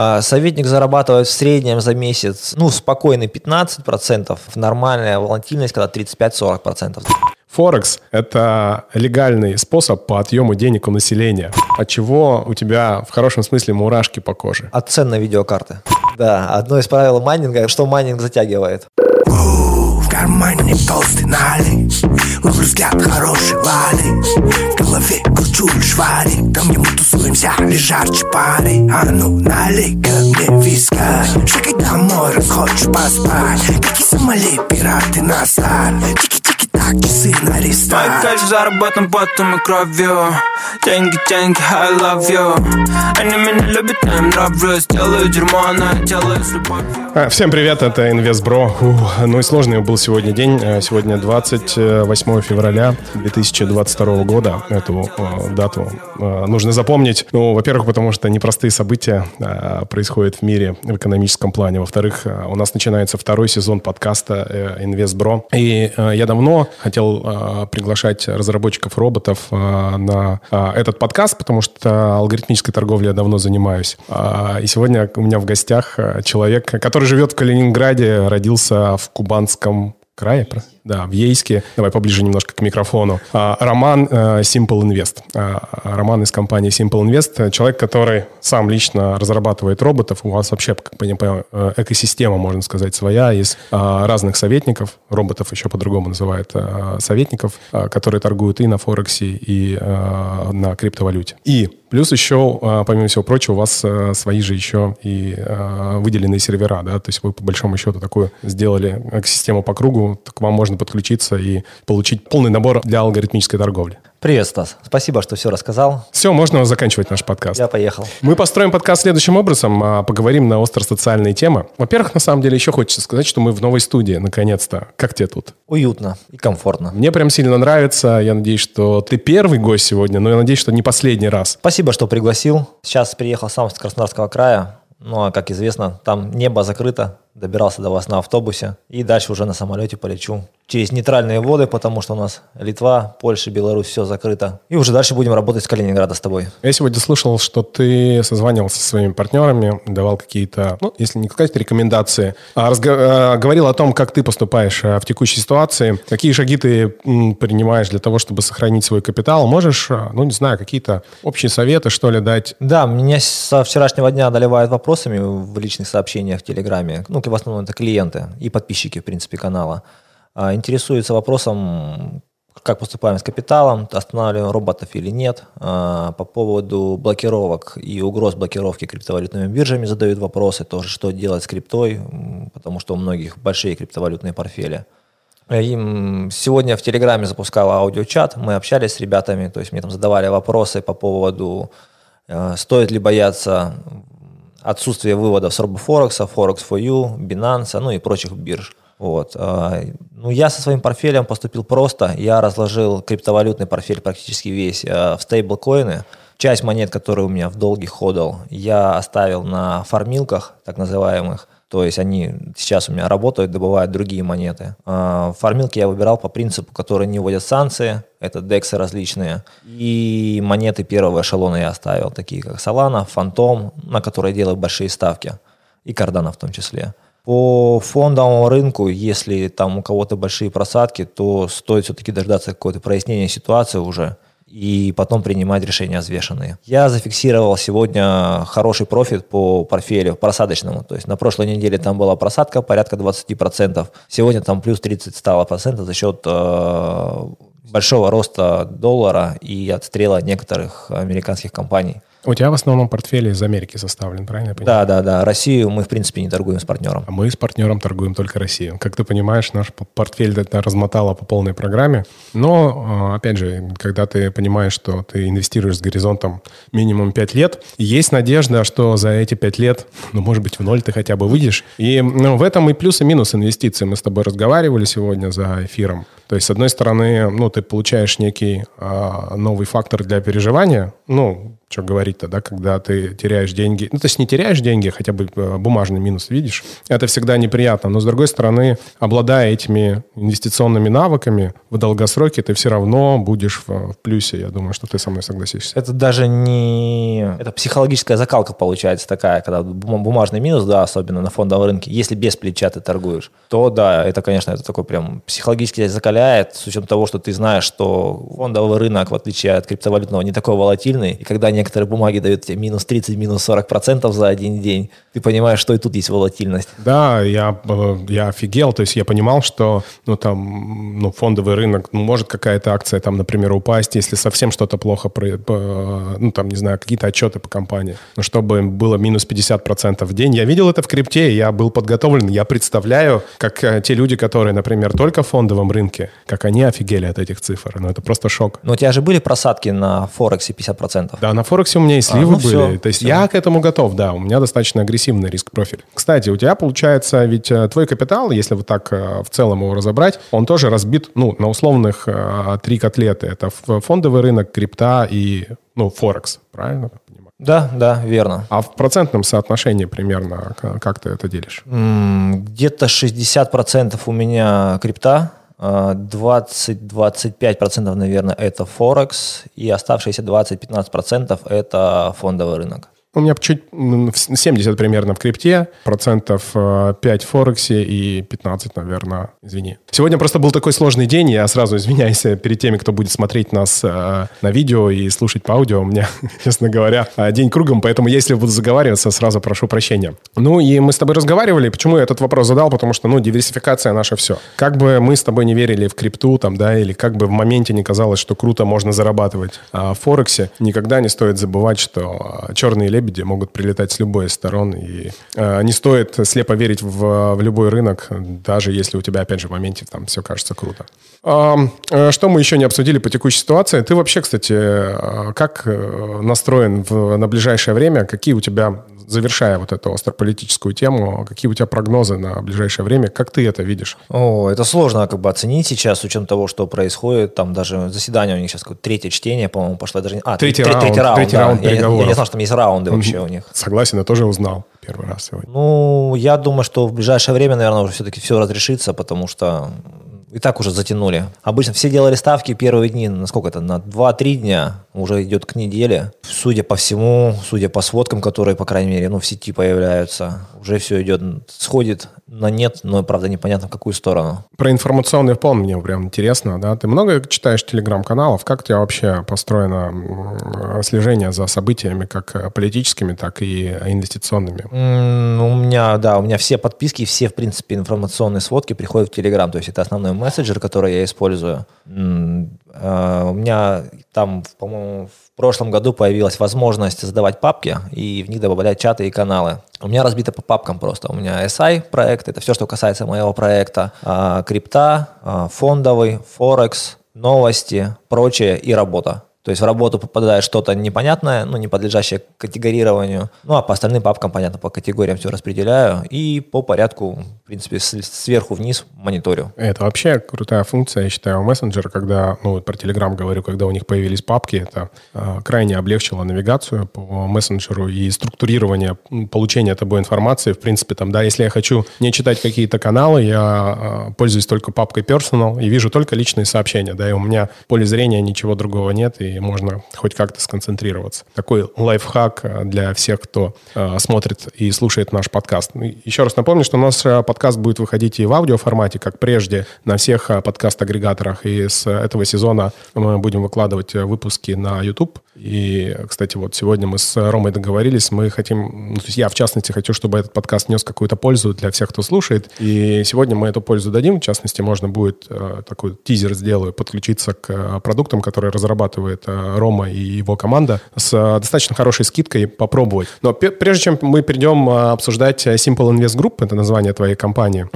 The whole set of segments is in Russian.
А, советник зарабатывает в среднем за месяц, ну, спокойный 15%, нормальная волатильность, когда 35-40%. Форекс – это легальный способ по отъему денег у населения, от чего у тебя в хорошем смысле мурашки по коже. От цен на видеокарты. Да, одно из правил майнинга, что майнинг затягивает. Кармане толстый налей Ловлю взгляд хороший вали. В голове кручу швали Там, где мы тусуемся, лежат чпары А ну налей-ка мне виска. Шагай домой, раз хочешь поспать. Какие сомали пираты на стар Тики-тики на рестарт Мои кайф заработан потом и кровью Деньги, деньги, I love you Они меня любят, я им нравлюсь Делаю дерьмо, но я делаю с любовью А, Всем привет, это Инвестбро. Ух, Ну и сложный был сегодня день. Э, Сегодня 28 февраля 2022 года. Эту э, дату э, нужно запомнить. Ну, во-первых, потому что непростые события э, происходят в мире в экономическом плане. Во-вторых, э, у нас начинается второй сезон подкаста э, Инвестбро. И э, я давно хотел э, приглашать разработчиков роботов э, на э, этот подкаст, потому что алгоритмической торговлей я давно занимаюсь. А, И сегодня у меня в гостях э, человек, который живет в Калининграде, родился в Кубанском крае, про- да, в Ейске. Давай поближе немножко к микрофону. А, Роман э, Simple Invest. А, Роман из компании Simple Invest. э, Человек, который сам лично разрабатывает роботов. У вас вообще, как не понимаю, э, экосистема, можно сказать, своя из а, разных советников. Роботов еще по-другому называют а, советников, а, которые торгуют и на Форексе, и а, на криптовалюте. И Плюс еще, а, помимо всего прочего, у вас а, свои же еще и а, выделенные сервера, да, то есть вы по большому счету такую сделали экосистему по кругу, к вам можно подключиться и получить полный набор для алгоритмической торговли. Привет, Стас. Спасибо, что все рассказал. Все, можно заканчивать наш подкаст. Я поехал. Мы построим подкаст следующим образом, а, поговорим на остро-социальные темы. Во-первых, на самом деле еще хочется сказать, что мы в новой студии, наконец-то. Как тебе тут? Уютно и комфортно. Мне прям сильно нравится. Я надеюсь, что ты первый гость сегодня, но я надеюсь, что не последний раз. Спасибо, что пригласил. Сейчас приехал сам с Краснодарского края. Ну, а как известно, там небо закрыто. Добирался до вас на автобусе. И дальше уже на самолете полечу. Через нейтральные воды, потому что у нас Литва, Польша, Беларусь, все закрыто. И уже дальше будем работать с Калининграда с тобой. Я сегодня слышал, что ты созванивался со своими партнерами, давал какие-то, ну, если не сказать рекомендации, а разго- э, говорил о том, как ты поступаешь э, в текущей ситуации, какие шаги ты м, принимаешь для того, чтобы сохранить свой капитал. Можешь, э, ну, не знаю, какие-то общие советы, что ли, дать? Да, меня со вчерашнего дня одолевают вопросами в личных сообщениях в Телеграме. Ну, в основном это клиенты и подписчики, в принципе, канала. А, Интересуются вопросом, как поступаем с капиталом, останавливаем роботов или нет. А, По поводу блокировок и угроз блокировки криптовалютными биржами задают вопросы тоже, что делать с криптой, потому что у многих большие криптовалютные портфели. Им сегодня в Телеграме запускал аудиочат, мы общались с ребятами, то есть мне там задавали вопросы по поводу, э, стоит ли бояться отсутствия выводов с RoboForex, Forex4U, Binance, ну и прочих бирж. Вот. а, Ну, я со своим портфелем поступил просто. Я разложил криптовалютный портфель практически весь э, в стейблкоины. Часть монет, которые у меня в долгих ходал, я оставил на фармилках, так называемых. То есть они сейчас у меня работают, добывают другие монеты. А, Фармилки я выбирал по принципу, которые не вводят санкции. Это дексы различные. И монеты первого эшелона я оставил, такие как Solana, Phantom, на которые делаю большие ставки. И Cardano в том числе. По фондовому рынку, если там у кого-то большие просадки, то стоит все-таки дождаться какого-то прояснения ситуации уже и потом принимать решения взвешенные. Я зафиксировал сегодня хороший профит по портфелю просадочному. То есть на прошлой неделе там была просадка порядка 20%. Сегодня там плюс 30 стало процентов за счет э, большого роста доллара и отстрела некоторых американских компаний. У тебя в основном портфель из Америки составлен, правильно я понимаю? Да, да, да. Россию мы, в принципе, не торгуем с партнером. А мы с партнером торгуем только Россию. Как ты понимаешь, наш портфель это размотало по полной программе. Но, э, опять же, когда ты понимаешь, что ты инвестируешь с горизонтом минимум 5 лет, есть надежда, что за эти 5 лет, ну, может быть, в ноль ты хотя бы выйдешь. И ну, в этом и плюс, и минус инвестиций. Мы с тобой разговаривали сегодня за эфиром. То есть, с одной стороны, ну, ты получаешь некий а, новый фактор для переживания, ну, что говорить-то, да, когда ты теряешь деньги. Ну, то есть не теряешь деньги, хотя бы э, бумажный минус видишь. Это всегда неприятно. Но, с другой стороны, обладая этими инвестиционными навыками, в долгосроке ты все равно будешь в, в плюсе. Я думаю, что ты со мной согласишься. Это даже не... Это психологическая закалка получается такая, когда бумажный минус, да, особенно на фондовом рынке, если без плеча ты торгуешь, то да, это, конечно, это такой прям психологически закаляет, с учетом того, что ты знаешь, что фондовый рынок, в отличие от криптовалютного, не такой волатильный, и когда некоторые бумаги дают тебе минус 30, минус 40 процентов за один день, ты понимаешь, что и тут есть волатильность. Да, я, э, я офигел, то есть я понимал, что ну, там, ну, фондовый рынок, ну, может какая-то акция там, например, упасть, если совсем что-то плохо, ну, там, не знаю, какие-то отчеты по компании, но чтобы было минус 50 процентов в день. Я видел это в крипте, я был подготовлен, я представляю, как э, те люди, которые, например, только в фондовом рынке, как они офигели от этих цифр. Ну, это просто шок. Но у тебя же были просадки на Форексе 50%? Да, на Форексе у меня и сливы а, ну были. Все, То есть все. я к этому готов, да. У меня достаточно агрессивный риск-профиль. Кстати, у тебя получается, ведь э, твой капитал, если вот так э, в целом его разобрать, он тоже разбит, ну, на условных э, три котлеты. Это фондовый рынок, крипта и, ну, Форекс, правильно? Да, да, верно. А в процентном соотношении примерно как ты это делишь? Где-то 60% у меня крипта, 20-25%, наверное, это Форекс, и оставшиеся 20-15% это фондовый рынок. У меня чуть 70 примерно в крипте, процентов 5 э, в Форексе и 15, наверное, извини. Сегодня просто был такой сложный день, я сразу извиняюсь перед теми, кто будет смотреть нас э, на видео и слушать по аудио. У меня, честно говоря, э, день кругом, поэтому если буду заговариваться, сразу прошу прощения. Ну и мы с тобой разговаривали, почему я этот вопрос задал, потому что, ну, диверсификация наша все. Как бы мы с тобой не верили в крипту, там, да, или как бы в моменте не казалось, что круто можно зарабатывать а в Форексе, никогда не стоит забывать, что черные лебеди могут прилетать с любой сторон. И э, не стоит слепо верить в, в любой рынок, даже если у тебя, опять же, в моменте там все кажется круто. Э, что мы еще не обсудили по текущей ситуации? Ты вообще, кстати, э, как э, настроен в, на ближайшее время? Какие у тебя завершая вот эту острополитическую тему, какие у тебя прогнозы на ближайшее время? Как ты это видишь? О, это сложно как бы оценить сейчас, с учетом того, что происходит. Там даже заседание у них сейчас третье чтение, по-моему, пошло. Даже... А, третий, третий, раунд, третий раунд, третий да. раунд я, я, я не знал, что там есть раунды вообще у них. Согласен, я тоже узнал первый раз сегодня. Ну, я думаю, что в ближайшее время, наверное, уже все-таки все разрешится, потому что и так уже затянули. Обычно все делали ставки первые дни, на сколько это, на 2-3 дня, уже идет к неделе. Судя по всему, судя по сводкам, которые, по крайней мере, ну, в сети появляются, уже все идет, сходит на нет, но, правда, непонятно, в какую сторону. Про информационный фон мне прям интересно, да? Ты много читаешь телеграм-каналов? Как у тебя вообще построено слежение за событиями, как политическими, так и инвестиционными? Mm, у меня, да, у меня все подписки, все, в принципе, информационные сводки приходят в Телеграм, то есть это основной мессенджер, который я использую. Uh, у меня там, по-моему, в прошлом году появилась возможность создавать папки и в них добавлять чаты и каналы. У меня разбито по папкам просто. У меня SI проект, это все, что касается моего проекта, а, крипта, а, фондовый, Форекс, новости, прочее и работа. То есть в работу попадает что-то непонятное, ну, не подлежащее категорированию. Ну, а по остальным папкам, понятно, по категориям все распределяю. И по порядку, в принципе, сверху вниз мониторю. Это вообще крутая функция, я считаю, у мессенджера, когда, ну, про Telegram говорю, когда у них появились папки, это э, крайне облегчило навигацию по мессенджеру и структурирование получения тобой информации. В принципе, там, да, если я хочу не читать какие-то каналы, я э, пользуюсь только папкой Personal и вижу только личные сообщения, да, и у меня поле зрения ничего другого нет, и можно хоть как-то сконцентрироваться. Такой лайфхак э, для всех, кто э, смотрит и слушает наш подкаст. Еще раз напомню, что наш э, подкаст будет выходить и в аудиоформате, как прежде, на всех подкаст-агрегаторах. И с этого сезона мы будем выкладывать выпуски на YouTube. И, кстати, вот сегодня мы с Ромой договорились, мы хотим, ну, то есть я, в частности, хочу, чтобы этот подкаст нес какую-то пользу для всех, кто слушает. И сегодня мы эту пользу дадим. В частности, можно будет, такой тизер сделаю, подключиться к продуктам, которые разрабатывает Рома и его команда, с э, достаточно хорошей скидкой попробовать. Но прежде чем мы перейдем э, обсуждать Simple Invest Group, это название твоей компании,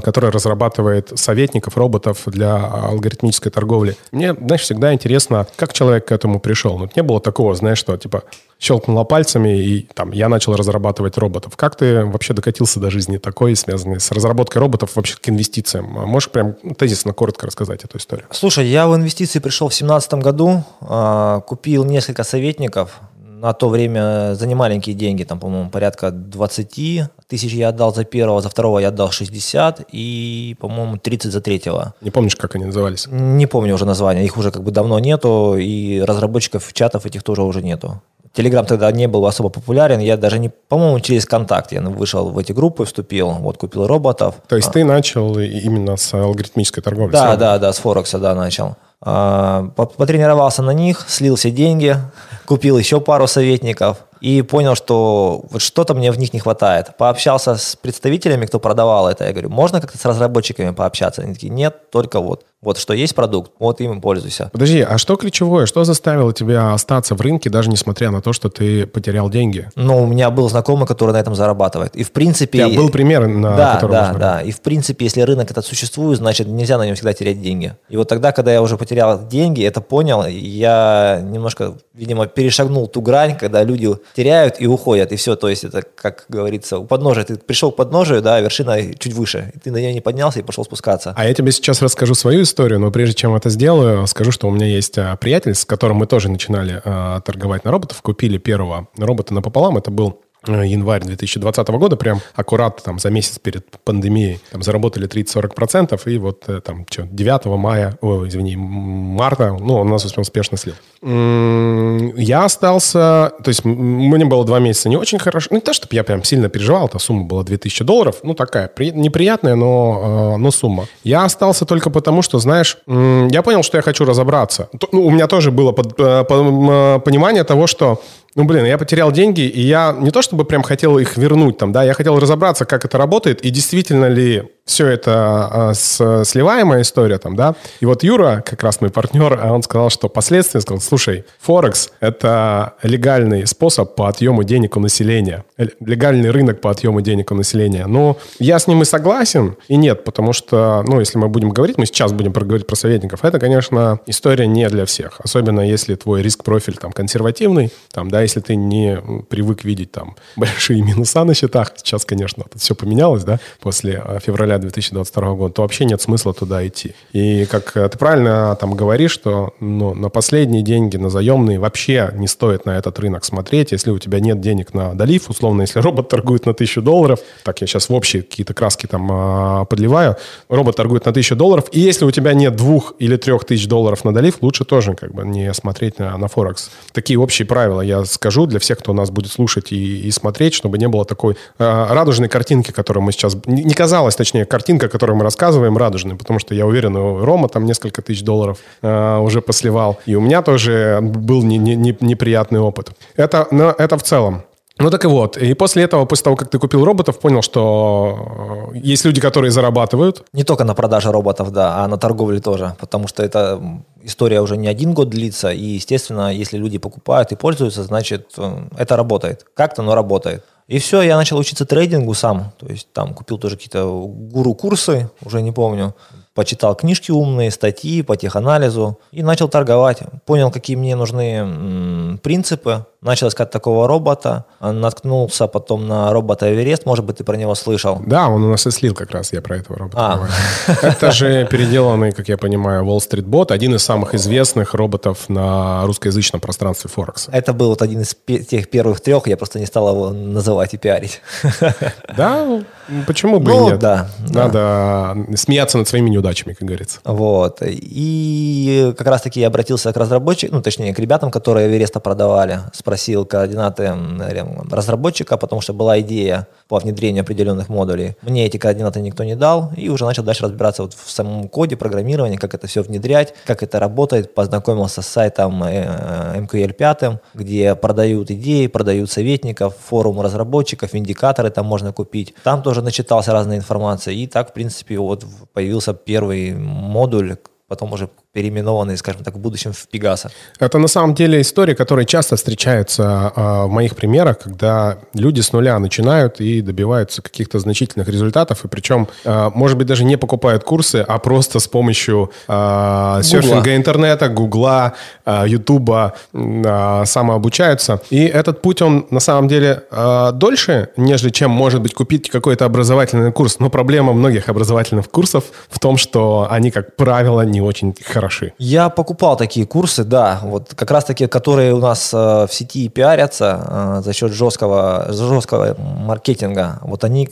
которая разрабатывает советников, роботов для алгоритмической торговли, мне, знаешь, всегда интересно, как человек к этому пришел. Ну, не было такого, знаешь, что, типа, щелкнула пальцами, и там я начал разрабатывать роботов. Как ты вообще докатился до жизни такой, связанной с разработкой роботов вообще к инвестициям? Можешь прям тезисно, коротко рассказать эту историю? Слушай, я в инвестиции пришел в 2017 году, а, купил несколько советников, на то время за немаленькие деньги, там, по-моему, порядка 20 тысяч я отдал за первого, за второго я отдал 60 и, по-моему, 30 за третьего. Не помнишь, как они назывались? Не помню уже названия, их уже как бы давно нету, и разработчиков чатов этих тоже уже нету. Телеграм тогда не был особо популярен. Я даже не, по-моему, через контакт я вышел в эти группы, вступил, вот купил роботов. То есть а. ты начал именно с алгоритмической торговли? Да, да, да, с Форекса, да, начал. А, потренировался на них, слил все деньги, купил еще пару советников и понял, что вот что-то мне в них не хватает. Пообщался с представителями, кто продавал это. Я говорю, можно как-то с разработчиками пообщаться? Они такие, нет, только вот. Вот что есть продукт, вот им и пользуйся. Подожди, а что ключевое? Что заставило тебя остаться в рынке, даже несмотря на то, что ты потерял деньги? Ну, у меня был знакомый, который на этом зарабатывает. И в принципе... У был пример, на да, котором Да, да, И в принципе, если рынок этот существует, значит, нельзя на нем всегда терять деньги. И вот тогда, когда я уже потерял деньги, это понял, я немножко, видимо, перешагнул ту грань, когда люди теряют и уходят, и все. То есть это, как говорится, у подножия. Ты пришел к подножию, да, вершина чуть выше. И ты на нее не поднялся и пошел спускаться. А я тебе сейчас расскажу свою историю, но прежде чем это сделаю, скажу, что у меня есть а, приятель, с которым мы тоже начинали а, торговать на роботов. Купили первого робота напополам. Это был январь 2020 года, прям аккурат там за месяц перед пандемией, там заработали 30-40%, и вот э, там что, 9 мая, о, извини, марта, ну, он нас успешно слил. Я остался, то есть мне было два месяца не очень хорошо, ну, не то, чтобы я прям сильно переживал, эта сумма была 2000 долларов, ну, такая неприятная, но, э, но сумма. Я остался только потому, что, знаешь, я понял, что я хочу разобраться. Ну, у меня тоже было понимание того, что ну, блин, я потерял деньги, и я не то чтобы прям хотел их вернуть там, да, я хотел разобраться, как это работает, и действительно ли все это а, с, сливаемая история там, да. И вот Юра, как раз мой партнер, а он сказал, что последствия, сказал, слушай, Форекс – это легальный способ по отъему денег у населения, э, легальный рынок по отъему денег у населения. Но я с ним и согласен, и нет, потому что, ну, если мы будем говорить, мы сейчас будем проговорить про советников, это, конечно, история не для всех, особенно если твой риск-профиль там консервативный, там, да, если ты не привык видеть там большие минуса на счетах, сейчас, конечно, это все поменялось, да, после а, февраля 2022 года, то вообще нет смысла туда идти. И как э, ты правильно там говоришь, что ну, на последние деньги, на заемные вообще не стоит на этот рынок смотреть, если у тебя нет денег на долив, условно, если робот торгует на 1000 долларов, так я сейчас в общие какие-то краски там а, подливаю, робот торгует на 1000 долларов, и если у тебя нет двух или трех тысяч долларов на долив, лучше тоже как бы не смотреть на, на Форекс. Такие общие правила я скажу для всех, кто нас будет слушать и, и смотреть, чтобы не было такой э, радужной картинки, которую мы сейчас... Не, не казалось, точнее, картинка, о которой мы рассказываем, радужная, потому что я уверен, у Рома там несколько тысяч долларов э, уже посливал, и у меня тоже был не, не, не, неприятный опыт. Это, но это в целом. Ну так и вот. И после этого, после того, как ты купил роботов, понял, что э, есть люди, которые зарабатывают. Не только на продаже роботов, да, а на торговле тоже. Потому что эта история уже не один год длится. И, естественно, если люди покупают и пользуются, значит, э, это работает. Как-то, но работает. И все, я начал учиться трейдингу сам. То есть там купил тоже какие-то гуру-курсы, уже не помню почитал книжки умные, статьи по теханализу и начал торговать. Понял, какие мне нужны м, принципы, начал искать такого робота, наткнулся потом на робота Эверест, может быть, ты про него слышал. Да, он у нас и слил как раз, я про этого робота а. Это же переделанный, как я понимаю, Wall Street Bot, один из самых известных роботов на русскоязычном пространстве Форекс. Это был вот один из тех первых трех, я просто не стал его называть и пиарить. Да, почему бы ну, и нет? Да. Надо да. смеяться над своими неудачами, как говорится. Вот. И как раз-таки я обратился к разработчикам, ну, точнее, к ребятам, которые Эвереста продавали, спросил координаты разработчика, потому что была идея по внедрению определенных модулей. Мне эти координаты никто не дал, и уже начал дальше разбираться вот в самом коде программирования, как это все внедрять, как это работает. Познакомился с сайтом MQL5, э, где продают идеи, продают советников, форум разработчиков, индикаторы там можно купить. Там тоже начитался разной информации, и так, в принципе, вот появился первый модуль, потом уже переименованный, скажем так, в будущем в Пегаса. Это на самом деле история, которая часто встречается э, в моих примерах, когда люди с нуля начинают и добиваются каких-то значительных результатов, и причем, э, может быть, даже не покупают курсы, а просто с помощью э, серфинга интернета, гугла, э, ютуба э, самообучаются. И этот путь, он на самом деле э, дольше, нежели чем, может быть, купить какой-то образовательный курс. Но проблема многих образовательных курсов в том, что они, как правило, не очень хороши. Я покупал такие курсы, да, вот как раз таки, которые у нас э, в сети пиарятся э, за счет жесткого, жесткого маркетинга. Вот они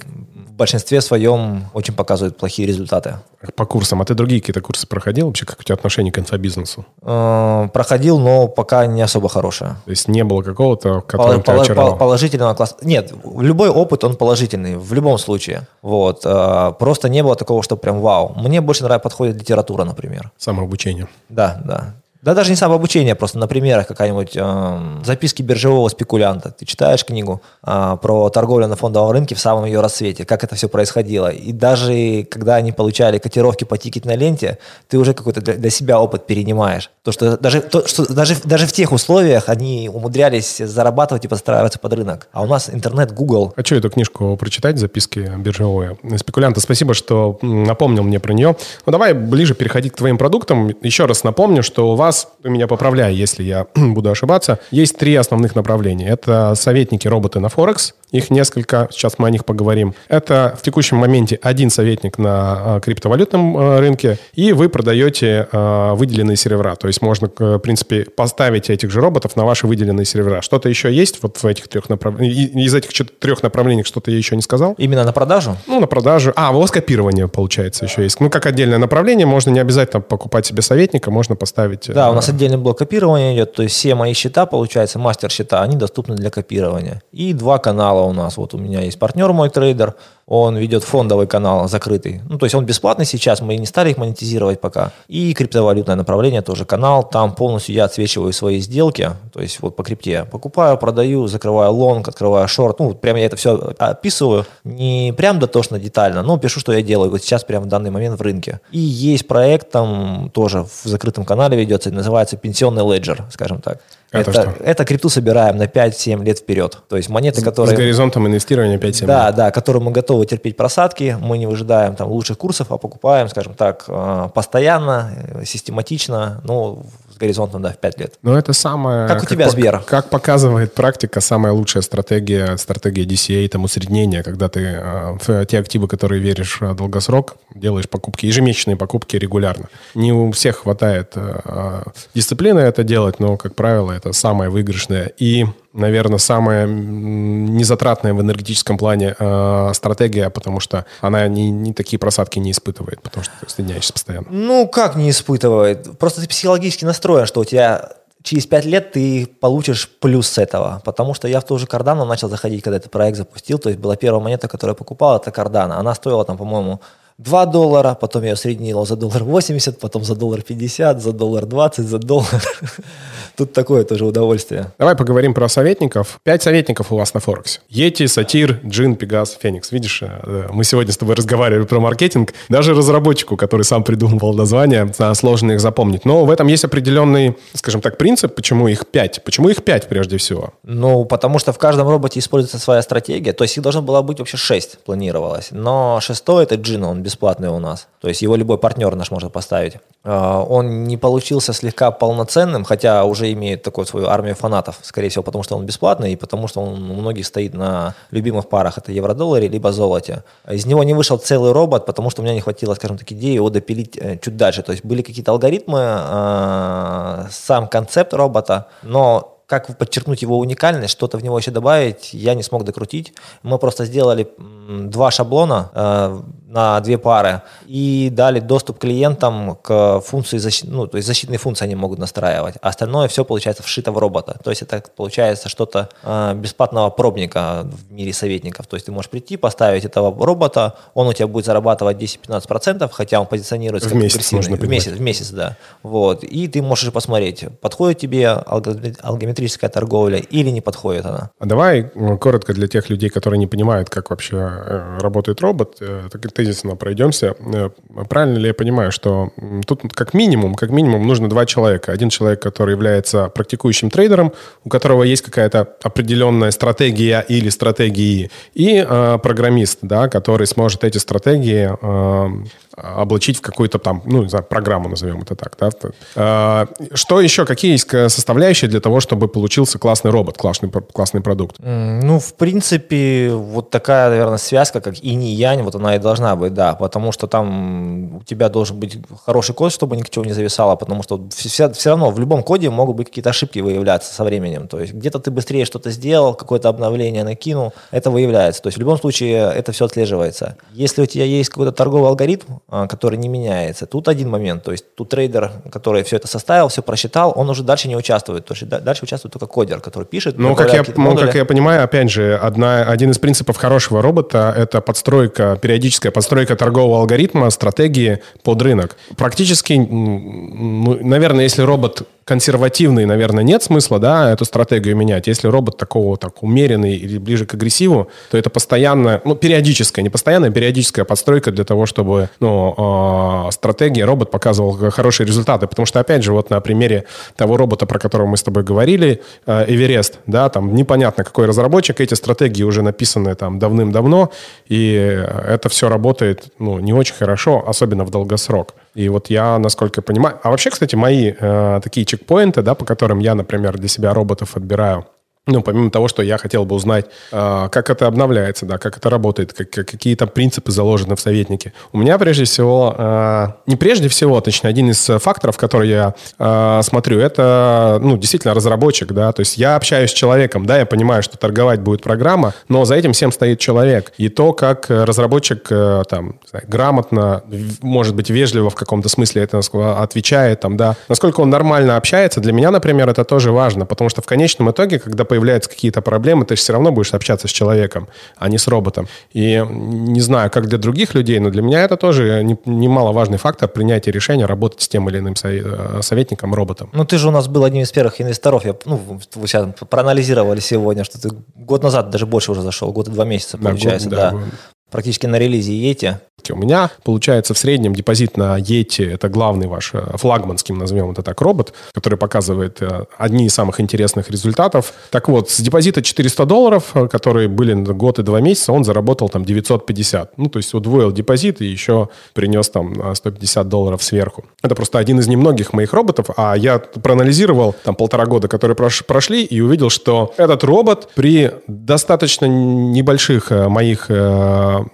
большинстве своем очень показывают плохие результаты. По курсам. А ты другие какие-то курсы проходил? Вообще, как у тебя отношение к инфобизнесу? Э, проходил, но пока не особо хорошее. То есть не было какого-то, который тебя Пол- очаровал? Положительного класса. Нет, любой опыт, он положительный, в любом случае. Вот. э, Просто не было такого, что прям вау. Мне больше нравится, подходит литература, например. Самообучение. Да, да. Да даже не самообучение, просто на примерах какая-нибудь эм, записки биржевого спекулянта. Ты читаешь книгу а, про торговлю на фондовом рынке в самом ее рассвете, как это все происходило. И даже когда они получали котировки по тикетной ленте, ты уже какой-то для, для себя опыт перенимаешь. То, что даже, то, что даже, даже в тех условиях они умудрялись зарабатывать и подстраиваться под рынок. А у нас интернет, Google. Хочу эту книжку прочитать, записки биржевые. Спекулянта, спасибо, что напомнил мне про нее. Ну, давай ближе переходить к твоим продуктам. Еще раз напомню, что у вас, ты меня поправляй, если я буду ошибаться, есть три основных направления. Это советники-роботы на Форекс, их несколько, сейчас мы о них поговорим. Это в текущем моменте один советник на а, криптовалютном а, рынке, и вы продаете а, выделенные сервера. То есть можно, в принципе, поставить этих же роботов на ваши выделенные сервера. Что-то еще есть вот в этих трех направлениях? Из этих трех направлений что-то я еще не сказал? Именно на продажу? Ну, на продажу. А, воскопирование, получается, еще есть. Ну, как отдельное направление. Можно не обязательно покупать себе советника, можно поставить... Да, э, у нас отдельный блок копирования идет, то есть все мои счета, получается, мастер счета, они доступны для копирования. И два канала у нас. Вот у меня есть партнер мой трейдер, он ведет фондовый канал закрытый. Ну, то есть он бесплатный сейчас, мы не стали их монетизировать пока. И криптовалютное направление тоже канал, там полностью я отсвечиваю свои сделки, то есть вот по крипте покупаю, продаю, закрываю лонг, открываю шорт. Ну, вот прямо я это все описываю, не прям дотошно, детально, но пишу, что я делаю вот сейчас прямо в данный момент в рынке. И есть проект там тоже в закрытом канале ведется, называется пенсионный ledger, скажем так. Это это, что? это крипту собираем на 5-7 лет вперед. То есть монеты, которые... С горизонтом инвестирования 5-7 Да, лет. да, которые мы готовы терпеть просадки, мы не выжидаем там лучших курсов, а покупаем, скажем так, э, постоянно, э, систематично, ну, горизонтом, да, в 5 лет. Но это самое... Как у тебя, пок- Сбер? Как показывает практика, самая лучшая стратегия, стратегия DCA, там, усреднения, когда ты э, в те активы, которые веришь в долгосрок, делаешь покупки, ежемесячные покупки регулярно. Не у всех хватает э, э, дисциплины это делать, но, как правило, это самое выигрышное и, наверное, самая незатратная в энергетическом плане э, стратегия, потому что она не, не такие просадки не испытывает, потому что ты соединяешься постоянно. Ну, как не испытывает? Просто ты психологически настроен, что у тебя через 5 лет ты получишь плюс с этого. Потому что я в ту же Cardano начал заходить, когда этот проект запустил. То есть была первая монета, которую я покупал, это Cardano. Она стоила там, по-моему, 2 доллара, потом я ее среднила за доллар 80, потом за доллар 50, за доллар 20, за доллар. Тут такое тоже удовольствие. Давай поговорим про советников. Пять советников у вас на Форексе. Йети, Сатир, Джин, Пегас, Феникс. Видишь, э, мы сегодня с тобой разговаривали про маркетинг. Даже разработчику, который сам придумывал названия, э, сложно их запомнить. Но в этом есть определенный, скажем так, принцип, почему их пять. Почему их пять прежде всего? Ну, потому что в каждом роботе используется своя стратегия. То есть их должно было быть вообще 6, планировалось. Но шестой это Джин, он бесплатный у нас. То есть его любой партнер наш может поставить. А, Он не получился слегка полноценным, хотя уже имеет такую свою армию фанатов. Скорее всего, потому что он бесплатный и потому что он у многих стоит на любимых парах. Это евро-долларе либо золоте. Из него не вышел целый робот, потому что у меня не хватило, скажем так, идеи его допилить э, чуть дальше. То есть были какие-то алгоритмы, э, сам концепт робота, но как подчеркнуть его уникальность, что-то в него еще добавить, я не смог докрутить. Мы просто сделали два шаблона э, на две пары и дали доступ клиентам к функции защиты, ну, то есть защитные функции они могут настраивать. А остальное все получается вшито в робота. То есть это получается что-то э, бесплатного пробника в мире советников. То есть ты можешь прийти, поставить этого робота, он у тебя будет зарабатывать 10-15%, хотя он позиционируется В как месяц нужно в месяц, в месяц, да. Вот. И ты можешь посмотреть, подходит тебе алгометрическая торговля или не подходит она. А давай коротко для тех людей, которые не понимают, как вообще работает робот. Э, так- тезисно пройдемся. Э, правильно ли я понимаю, что тут как минимум, как минимум нужно два человека. Один человек, который является практикующим трейдером, у которого есть какая-то определенная стратегия или стратегии, и э, программист, да, который сможет эти стратегии э, облачить в какую-то там, ну, не знаю, программу, назовем это так. Да? Э, что еще? Какие есть составляющие для того, чтобы получился классный робот, классный, классный продукт? Ну, в принципе, вот такая, наверное, связка, как инь и янь, вот она и должна быть, да, потому что там у тебя должен быть хороший код, чтобы ничего не зависало, потому что все, все равно в любом коде могут быть какие-то ошибки выявляться со временем. То есть где-то ты быстрее что-то сделал, какое-то обновление накинул, это выявляется. То есть в любом случае это все отслеживается. Если у тебя есть какой-то торговый алгоритм, который не меняется, тут один момент. То есть тут трейдер, который все это составил, все просчитал, он уже дальше не участвует. То есть дальше участвует только кодер, который пишет. Ну, как я, ну, как я понимаю, опять же, одна, один из принципов хорошего робота – это подстройка, периодическая подстройка торгового алгоритма, стратегии под рынок. Практически, ну, наверное, если робот консервативный, наверное, нет смысла, да, эту стратегию менять. Если робот такого так умеренный или ближе к агрессиву, то это постоянно, ну, периодическая, не постоянная, а периодическая подстройка для того, чтобы, ну, э, стратегия, робот показывал хорошие результаты. Потому что, опять же, вот на примере того робота, про которого мы с тобой говорили, э, Эверест, да, там непонятно, какой разработчик, эти стратегии уже написаны там давным-давно, и это все работает, ну, не очень хорошо, особенно в долгосрок. И вот я, насколько понимаю... А вообще, кстати, мои э, такие чекпоинты, да, по которым я, например, для себя роботов отбираю, ну, помимо того, что я хотел бы узнать, э, как это обновляется, да, как это работает, как, какие там принципы заложены в советнике. У меня прежде всего, э, не прежде всего, точнее, один из факторов, который я э, смотрю, это, ну, действительно разработчик, да, то есть я общаюсь с человеком, да, я понимаю, что торговать будет программа, но за этим всем стоит человек. И то, как разработчик там знаю, грамотно, может быть, вежливо в каком-то смысле это отвечает, там, да, насколько он нормально общается, для меня, например, это тоже важно, потому что в конечном итоге, когда появляется появляются какие-то проблемы, ты же все равно будешь общаться с человеком, а не с роботом. И не знаю, как для других людей, но для меня это тоже немаловажный фактор принятия решения работать с тем или иным э, советником, роботом. Ну, ты же у нас был одним из первых инвесторов. Я, ну, вы сейчас проанализировали сегодня, что ты год назад, даже больше уже зашел, год и два месяца, получается, да. Год, да. да. Практически на релизе Yeti у меня получается в среднем депозит на Yeti, это главный ваш э, флагманским, назовем это так, робот, который показывает э, одни из самых интересных результатов. Так вот, с депозита 400 долларов, э, которые были на год и два месяца, он заработал там 950. Ну, то есть удвоил депозит и еще принес там 150 долларов сверху. Это просто один из немногих моих роботов, а я проанализировал там полтора года, которые прошли, и увидел, что этот робот при достаточно небольших моих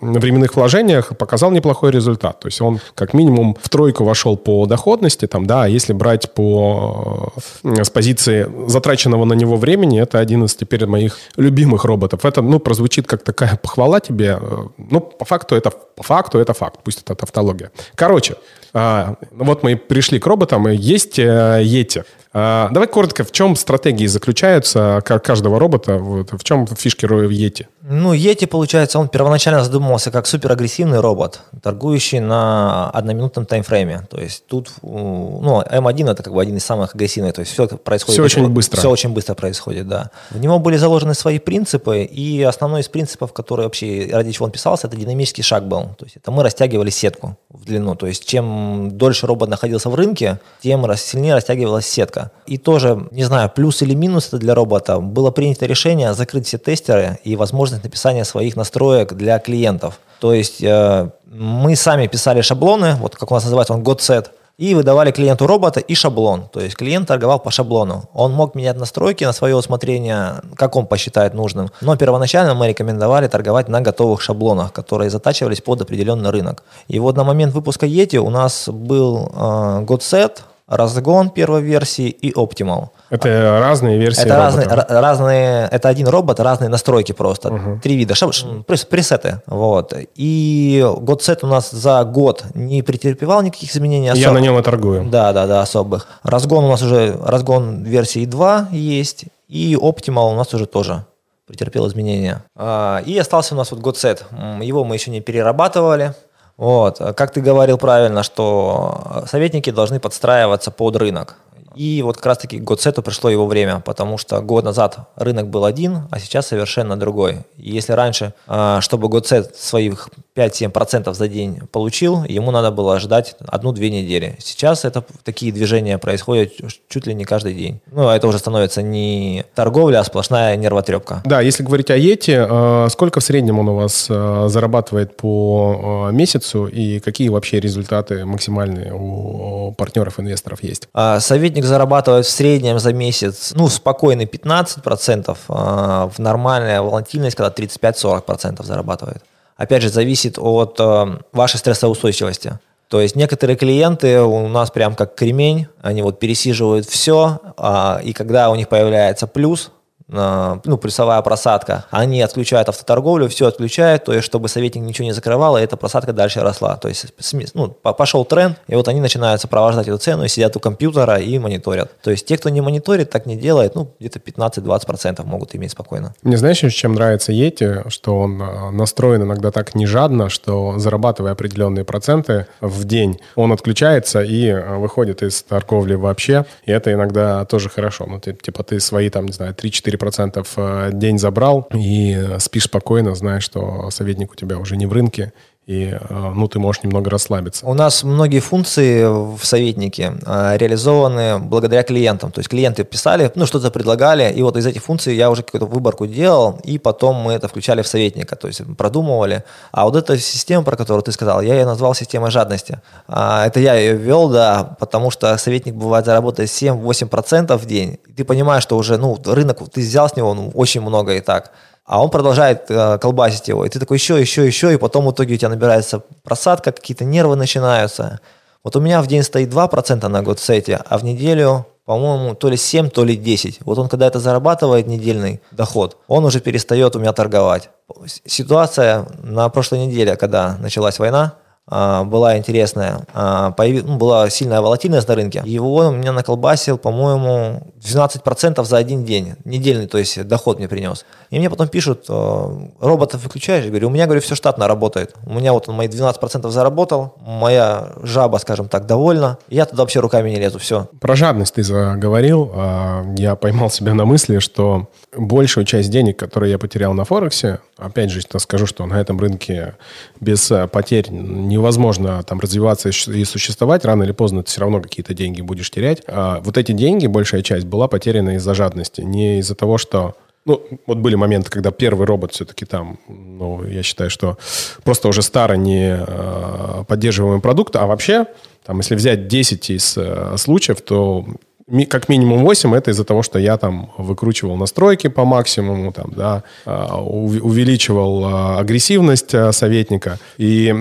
временных вложениях показал неплохой результат. То есть он как минимум в тройку вошел по доходности, там, да, а если брать по э, с позиции затраченного на него времени, это один из теперь моих любимых роботов. Это, ну, прозвучит как такая похвала тебе. Э, ну, по факту это, по факту это факт, пусть это тавтология. Короче, а, вот мы пришли к роботам, и есть Yeti. Э, а, давай коротко, в чем стратегии заключаются каждого робота, вот, в чем фишки Yeti? Ну, Yeti, получается, он первоначально задумывался как суперагрессивный робот, торгующий на одноминутном таймфрейме. То есть тут, ну, M1 это как бы один из самых агрессивных, то есть все происходит... Все очень быстро. Все очень быстро происходит, да. В него были заложены свои принципы, и основной из принципов, который вообще, ради чего он писался, это динамический шаг был. То есть это мы растягивали сетку в длину. То есть чем дольше робот находился в рынке, тем сильнее растягивалась сетка. И тоже, не знаю, плюс или минус это для робота, было принято решение закрыть все тестеры и возможность написания своих настроек для клиентов. То есть э, мы сами писали шаблоны, вот как у нас называется он GodSet, и выдавали клиенту робота и шаблон. То есть клиент торговал по шаблону. Он мог менять настройки на свое усмотрение, как он посчитает нужным. Но первоначально мы рекомендовали торговать на готовых шаблонах, которые затачивались под определенный рынок. И вот на момент выпуска Yeti у нас был э, GodSet, разгон первой версии и Optimal. Это разные версии это разные, разные, это один робот, разные настройки просто. Угу. Три вида, шаб, пресеты. Вот. И GodSet у нас за год не претерпевал никаких изменений. Особых. Я на нем и торгую. Да, да, да, особых. Разгон у нас уже, разгон версии 2 есть, и Optimal у нас уже тоже претерпел изменения. А, и остался у нас вот GodSet. Его мы еще не перерабатывали. Вот. Как ты говорил правильно, что советники должны подстраиваться под рынок. И вот как раз-таки GoSet пришло его время, потому что год назад рынок был один, а сейчас совершенно другой. И если раньше, а, чтобы GoSet своих 5-7% за день получил, ему надо было ждать одну-две недели. Сейчас это такие движения происходят чуть ли не каждый день. Ну, а это уже становится не торговля, а сплошная нервотрепка. Да, если говорить о Йете, а, сколько в среднем он у вас зарабатывает по месяцу и какие вообще результаты максимальные у партнеров, инвесторов есть? Советник зарабатывает в среднем за месяц, ну, спокойный 15%, а в нормальная волатильность, когда 35-40% зарабатывает. Опять же, зависит от э, вашей стрессоустойчивости. То есть некоторые клиенты у нас прям как кремень, они вот пересиживают все, а, и когда у них появляется плюс, ну, плюсовая просадка, они отключают автоторговлю, все отключают, то есть, чтобы советник ничего не закрывал, и эта просадка дальше росла. То есть, ну, пошел тренд, и вот они начинают сопровождать эту цену, и сидят у компьютера и мониторят. То есть, те, кто не мониторит, так не делает, ну, где-то 15-20% могут иметь спокойно. Мне знаешь, чем нравится Yeti, что он а, настроен иногда так не жадно, что зарабатывая определенные проценты в день, он отключается и а, выходит из торговли вообще, и это иногда тоже хорошо. Ну, типа ты свои там, не знаю, 3-4 4% э, день забрал, и спишь спокойно, зная, что советник у тебя уже не в рынке, и э, ну, ты можешь немного расслабиться. У нас многие функции в советнике э, реализованы благодаря клиентам. То есть клиенты писали, ну, что-то предлагали, и вот из этих функций я уже какую-то выборку делал, и потом мы это включали в советника, то есть продумывали. А вот эта система, про которую ты сказал, я ее назвал системой жадности. А, это я ее ввел, да, потому что советник бывает заработает 7-8% в день, ты понимаешь, что уже, ну, рынок, ты взял с него ну, очень много и так а он продолжает э, колбасить его. И ты такой еще, еще, еще, и потом в итоге у тебя набирается просадка, какие-то нервы начинаются. Вот у меня в день стоит 2% на год сете, а в неделю, по-моему, то ли 7, то ли 10. Вот он, когда это зарабатывает недельный доход, он уже перестает у меня торговать. Ситуация на прошлой неделе, когда началась война, была интересная. А, появ... Ну, была сильная волатильность на рынке. Его он меня наколбасил, по-моему, 12% за один день. Недельный, то есть доход мне принес. И мне потом пишут, «А, роботов выключаешь? Я говорю, у меня, говорю, все штатно работает. У меня вот он мои 12% заработал, моя жаба, скажем так, довольна. Я туда вообще руками не лезу, все. Про жадность ты заговорил. Я поймал себя на мысли, что большую часть денег, которые я потерял на Форексе, опять же, скажу, что на этом рынке без потерь не невозможно там развиваться и существовать, рано или поздно ты все равно какие-то деньги будешь терять. А вот эти деньги, большая часть, была потеряна из-за жадности, не из-за того, что ну, вот были моменты, когда первый робот все-таки там, ну, я считаю, что просто уже старый, не э, поддерживаемый продукт, а вообще, там, если взять 10 из э, случаев, то как минимум 8 это из-за того, что я там выкручивал настройки по максимуму, там, да, а, увеличивал а, агрессивность а, советника. И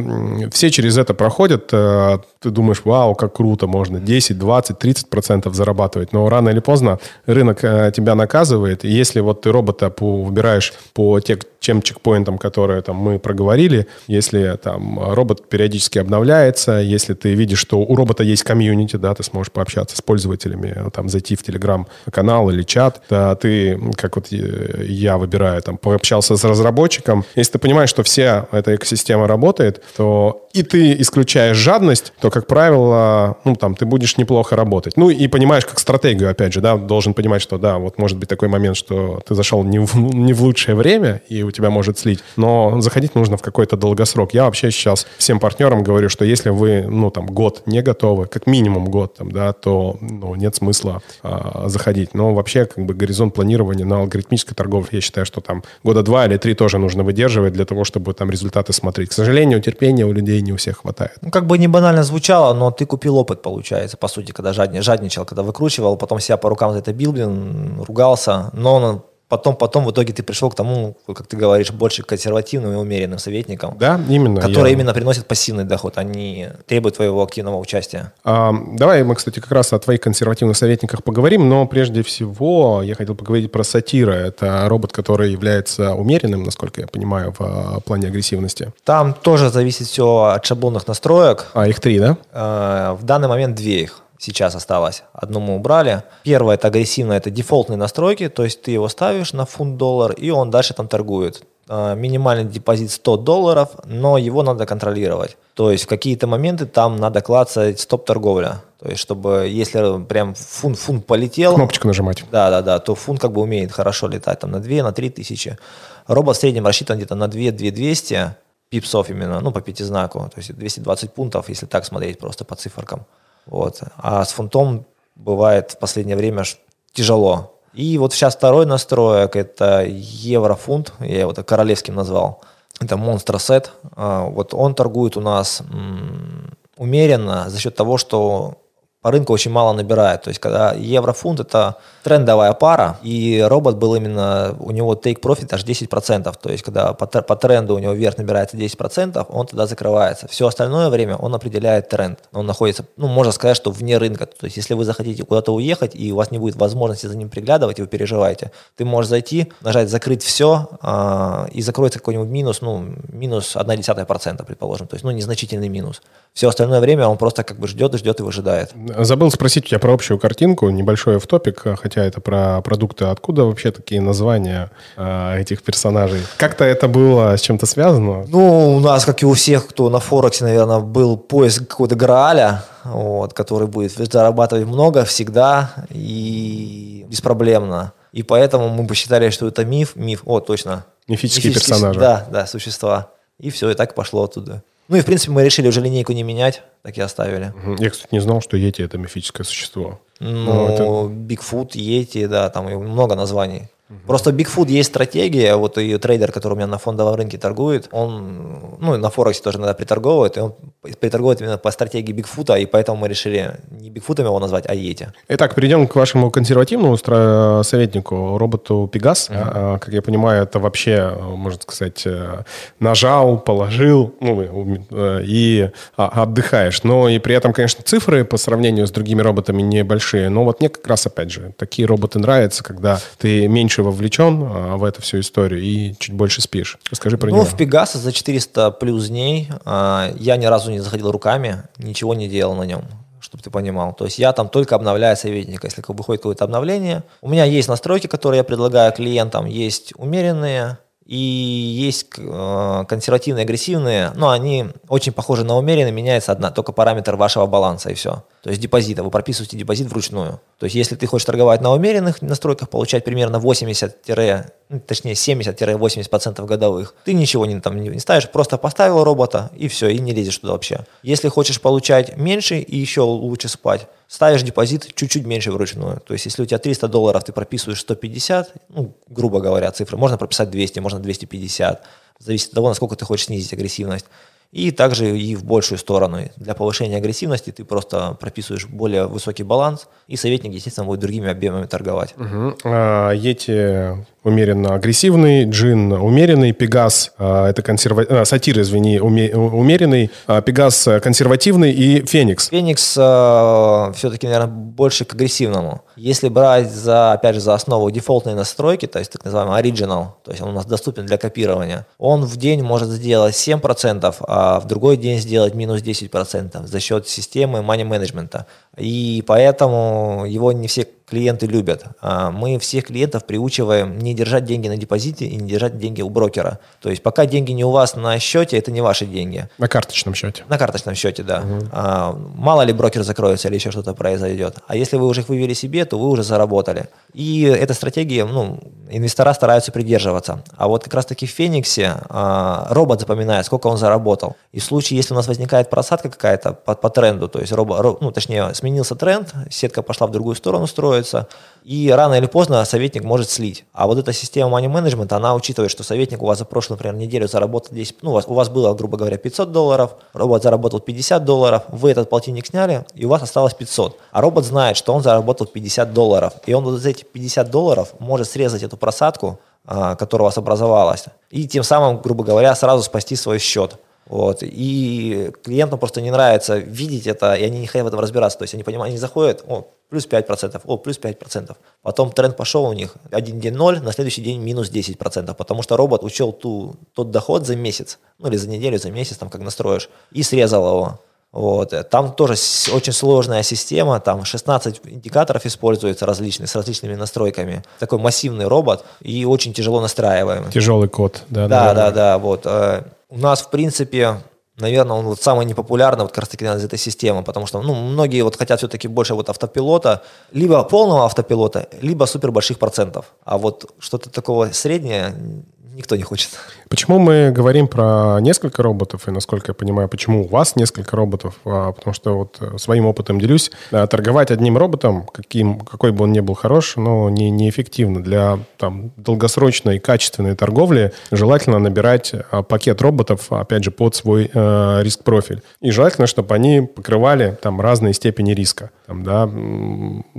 все через это проходят. Ты думаешь, вау, как круто, можно 10, 20, 30 процентов зарабатывать. Но рано или поздно рынок тебя наказывает. И если вот ты робота выбираешь по тем чекпоинтам, которые там мы проговорили, если там робот периодически обновляется, если ты видишь, что у робота есть комьюнити, да, ты сможешь пообщаться с пользователями, там зайти в телеграм-канал или чат, да, ты, как вот я выбираю, там, пообщался с разработчиком, если ты понимаешь, что вся эта экосистема работает, то и ты исключаешь жадность, то, как правило, ну, там, ты будешь неплохо работать. Ну, и понимаешь, как стратегию, опять же, да, должен понимать, что, да, вот может быть такой момент, что ты зашел не в, не в лучшее время, и у тебя может слить. Но заходить нужно в какой-то долгосрок. Я вообще сейчас всем партнерам говорю, что если вы, ну, там, год не готовы, как минимум год, там, да, то, ну, нет смысла а, заходить. Но вообще, как бы, горизонт планирования на алгоритмической торговле, я считаю, что там года два или три тоже нужно выдерживать для того, чтобы там результаты смотреть. К сожалению, терпения у людей не у всех хватает. Ну, как бы не банально звучало, но ты купил опыт, получается, по сути, когда жадничал, когда выкручивал, потом себя по рукам за это бил, блин, ругался, но потом, потом в итоге ты пришел к тому, как ты говоришь, больше консервативным и умеренным советникам. Да, именно. Которые я... именно приносят пассивный доход, они требуют твоего активного участия. А, давай мы, кстати, как раз о твоих консервативных советниках поговорим, но прежде всего я хотел поговорить про сатира. Это робот, который является умеренным, насколько я понимаю, в а, плане агрессивности. Там тоже зависит все от шаблонных настроек. А, их три, да? А, в данный момент две их сейчас осталось. Одну мы убрали. Первое, это агрессивно, это дефолтные настройки, то есть ты его ставишь на фунт доллар, и он дальше там торгует. А, минимальный депозит 100 долларов, но его надо контролировать. То есть в какие-то моменты там надо клацать стоп-торговля. То есть, чтобы если прям фунт, фунт полетел... Кнопочку нажимать. Да, да, да, то фунт как бы умеет хорошо летать, там на 2, на 3 тысячи. Робот в среднем рассчитан где-то на 2, 2 200 пипсов именно, ну, по пятизнаку, то есть 220 пунктов, если так смотреть просто по циферкам. Вот. А с фунтом бывает в последнее время тяжело. И вот сейчас второй настроек, это еврофунт, я его так королевским назвал. Это Monster Set. А, вот он торгует у нас умеренно за счет того, что по рынку очень мало набирает. То есть, когда еврофунт – это трендовая пара, и робот был именно, у него take profit аж 10%. То есть, когда по, по тренду у него вверх набирается 10%, он тогда закрывается. Все остальное время он определяет тренд. Он находится, ну, можно сказать, что вне рынка. То есть, если вы захотите куда-то уехать, и у вас не будет возможности за ним приглядывать, и вы переживаете, ты можешь зайти, нажать «закрыть все», э, и закроется какой-нибудь минус, ну, минус 0,1%, предположим. То есть, ну, незначительный минус. Все остальное время он просто как бы ждет ждет и выжидает. Забыл спросить у тебя про общую картинку, небольшой в топик, хотя это про продукты. Откуда вообще такие названия э, этих персонажей? Как-то это было с чем-то связано? Ну, у нас, как и у всех, кто на Форексе, наверное, был поиск какого-то Грааля, вот, который будет зарабатывать много всегда и беспроблемно. И поэтому мы посчитали, что это миф. Миф, о, точно. Мифические, Мифические персонажи. Да, да, существа. И все, и так пошло оттуда. Ну и, в принципе, мы решили уже линейку не менять, так и оставили. Я, кстати, не знал, что Йети – это мифическое существо. Ну, это... Bigfoot, Йети, да, там много названий. Просто Bigfoot есть стратегия, вот и трейдер, который у меня на фондовом рынке торгует, он, ну, на Форексе тоже иногда приторговывает, и он приторговывает именно по стратегии Бигфута, и поэтому мы решили не Бигфутом его назвать, а Йети. Итак, перейдем к вашему консервативному советнику, роботу Пегас. Uh-huh. Как я понимаю, это вообще, можно сказать, э, нажал, положил, ну, э, и а, отдыхаешь. Но и при этом, конечно, цифры по сравнению с другими роботами небольшие. Но вот мне как раз, опять же, такие роботы нравятся, когда ты меньше вовлечен а, в эту всю историю и чуть больше спишь. Расскажи про ну, него. Ну, в Пегаса за 400 плюс дней а, я ни разу не заходил руками, ничего не делал на нем чтобы ты понимал. То есть я там только обновляю советника. Если выходит какое-то обновление, у меня есть настройки, которые я предлагаю клиентам, есть умеренные, и есть э, консервативные, агрессивные, но они очень похожи на умеренные, меняется одна, только параметр вашего баланса и все. То есть депозита, вы прописываете депозит вручную. То есть если ты хочешь торговать на умеренных настройках, получать примерно 80 ну, точнее 70-80% годовых, ты ничего не, там, не ставишь, просто поставил робота и все, и не лезешь туда вообще. Если хочешь получать меньше и еще лучше спать, ставишь депозит чуть-чуть меньше вручную. То есть если у тебя 300 долларов, ты прописываешь 150, ну, грубо говоря, цифры, можно прописать 200, можно 250, зависит от того, насколько ты хочешь снизить агрессивность и также и в большую сторону. Для повышения агрессивности ты просто прописываешь более высокий баланс, и советник, естественно, будет другими объемами торговать. Угу. А, эти умеренно агрессивный, Джин умеренный, Пегас а, это консерва... а, сатир, извини, уме... умеренный, а, Пегас консервативный и Феникс. Феникс а, все-таки, наверное, больше к агрессивному. Если брать за, опять же, за основу дефолтные настройки, то есть так называемый original, то есть он у нас доступен для копирования, он в день может сделать 7%, а в другой день сделать минус 10% за счет системы money management. И поэтому его не все клиенты любят. А мы всех клиентов приучиваем не держать деньги на депозите и не держать деньги у брокера. То есть пока деньги не у вас на счете, это не ваши деньги. На карточном счете. На карточном счете, да. Угу. А, мало ли брокер закроется или еще что-то произойдет. А если вы уже их вывели себе, то вы уже заработали. И эта стратегия, ну, инвестора стараются придерживаться. А вот как раз-таки в Фениксе а, робот запоминает, сколько он заработал. И в случае, если у нас возникает просадка какая-то по, по тренду, то есть робот, ну, точнее, сменился тренд, сетка пошла в другую сторону строить, строится, и рано или поздно советник может слить. А вот эта система money management, она учитывает, что советник у вас за прошлую, например, неделю заработал 10, ну, у вас, у вас было, грубо говоря, 500 долларов, робот заработал 50 долларов, вы этот полтинник сняли, и у вас осталось 500. А робот знает, что он заработал 50 долларов, и он вот за эти 50 долларов может срезать эту просадку, а, которая у вас образовалась, и тем самым, грубо говоря, сразу спасти свой счет. Вот. И клиентам просто не нравится видеть это, и они не хотят в этом разбираться. То есть они понимают, они заходят, о, плюс 5%, о, плюс 5%. Потом тренд пошел у них, один день 0, на следующий день минус 10%, потому что робот учел ту, тот доход за месяц, ну или за неделю, за месяц, там как настроишь, и срезал его. Вот. Там тоже очень сложная система, там 16 индикаторов используется различных, с различными настройками. Такой массивный робот и очень тяжело настраиваемый. Тяжелый код, да. Да, да, да, да вот. У нас, в принципе, наверное, он вот самый непопулярный вот как раз таки из этой системы, потому что ну, многие вот хотят все-таки больше вот автопилота, либо полного автопилота, либо супер больших процентов. А вот что-то такого среднее никто не хочет. Почему мы говорим про несколько роботов, и, насколько я понимаю, почему у вас несколько роботов? А, потому что вот э, своим опытом делюсь. А, торговать одним роботом, каким, какой бы он ни был хорош, но не, неэффективно. Для там, долгосрочной качественной торговли желательно набирать а, пакет роботов, опять же, под свой э, риск-профиль. И желательно, чтобы они покрывали там разные степени риска. Там, да,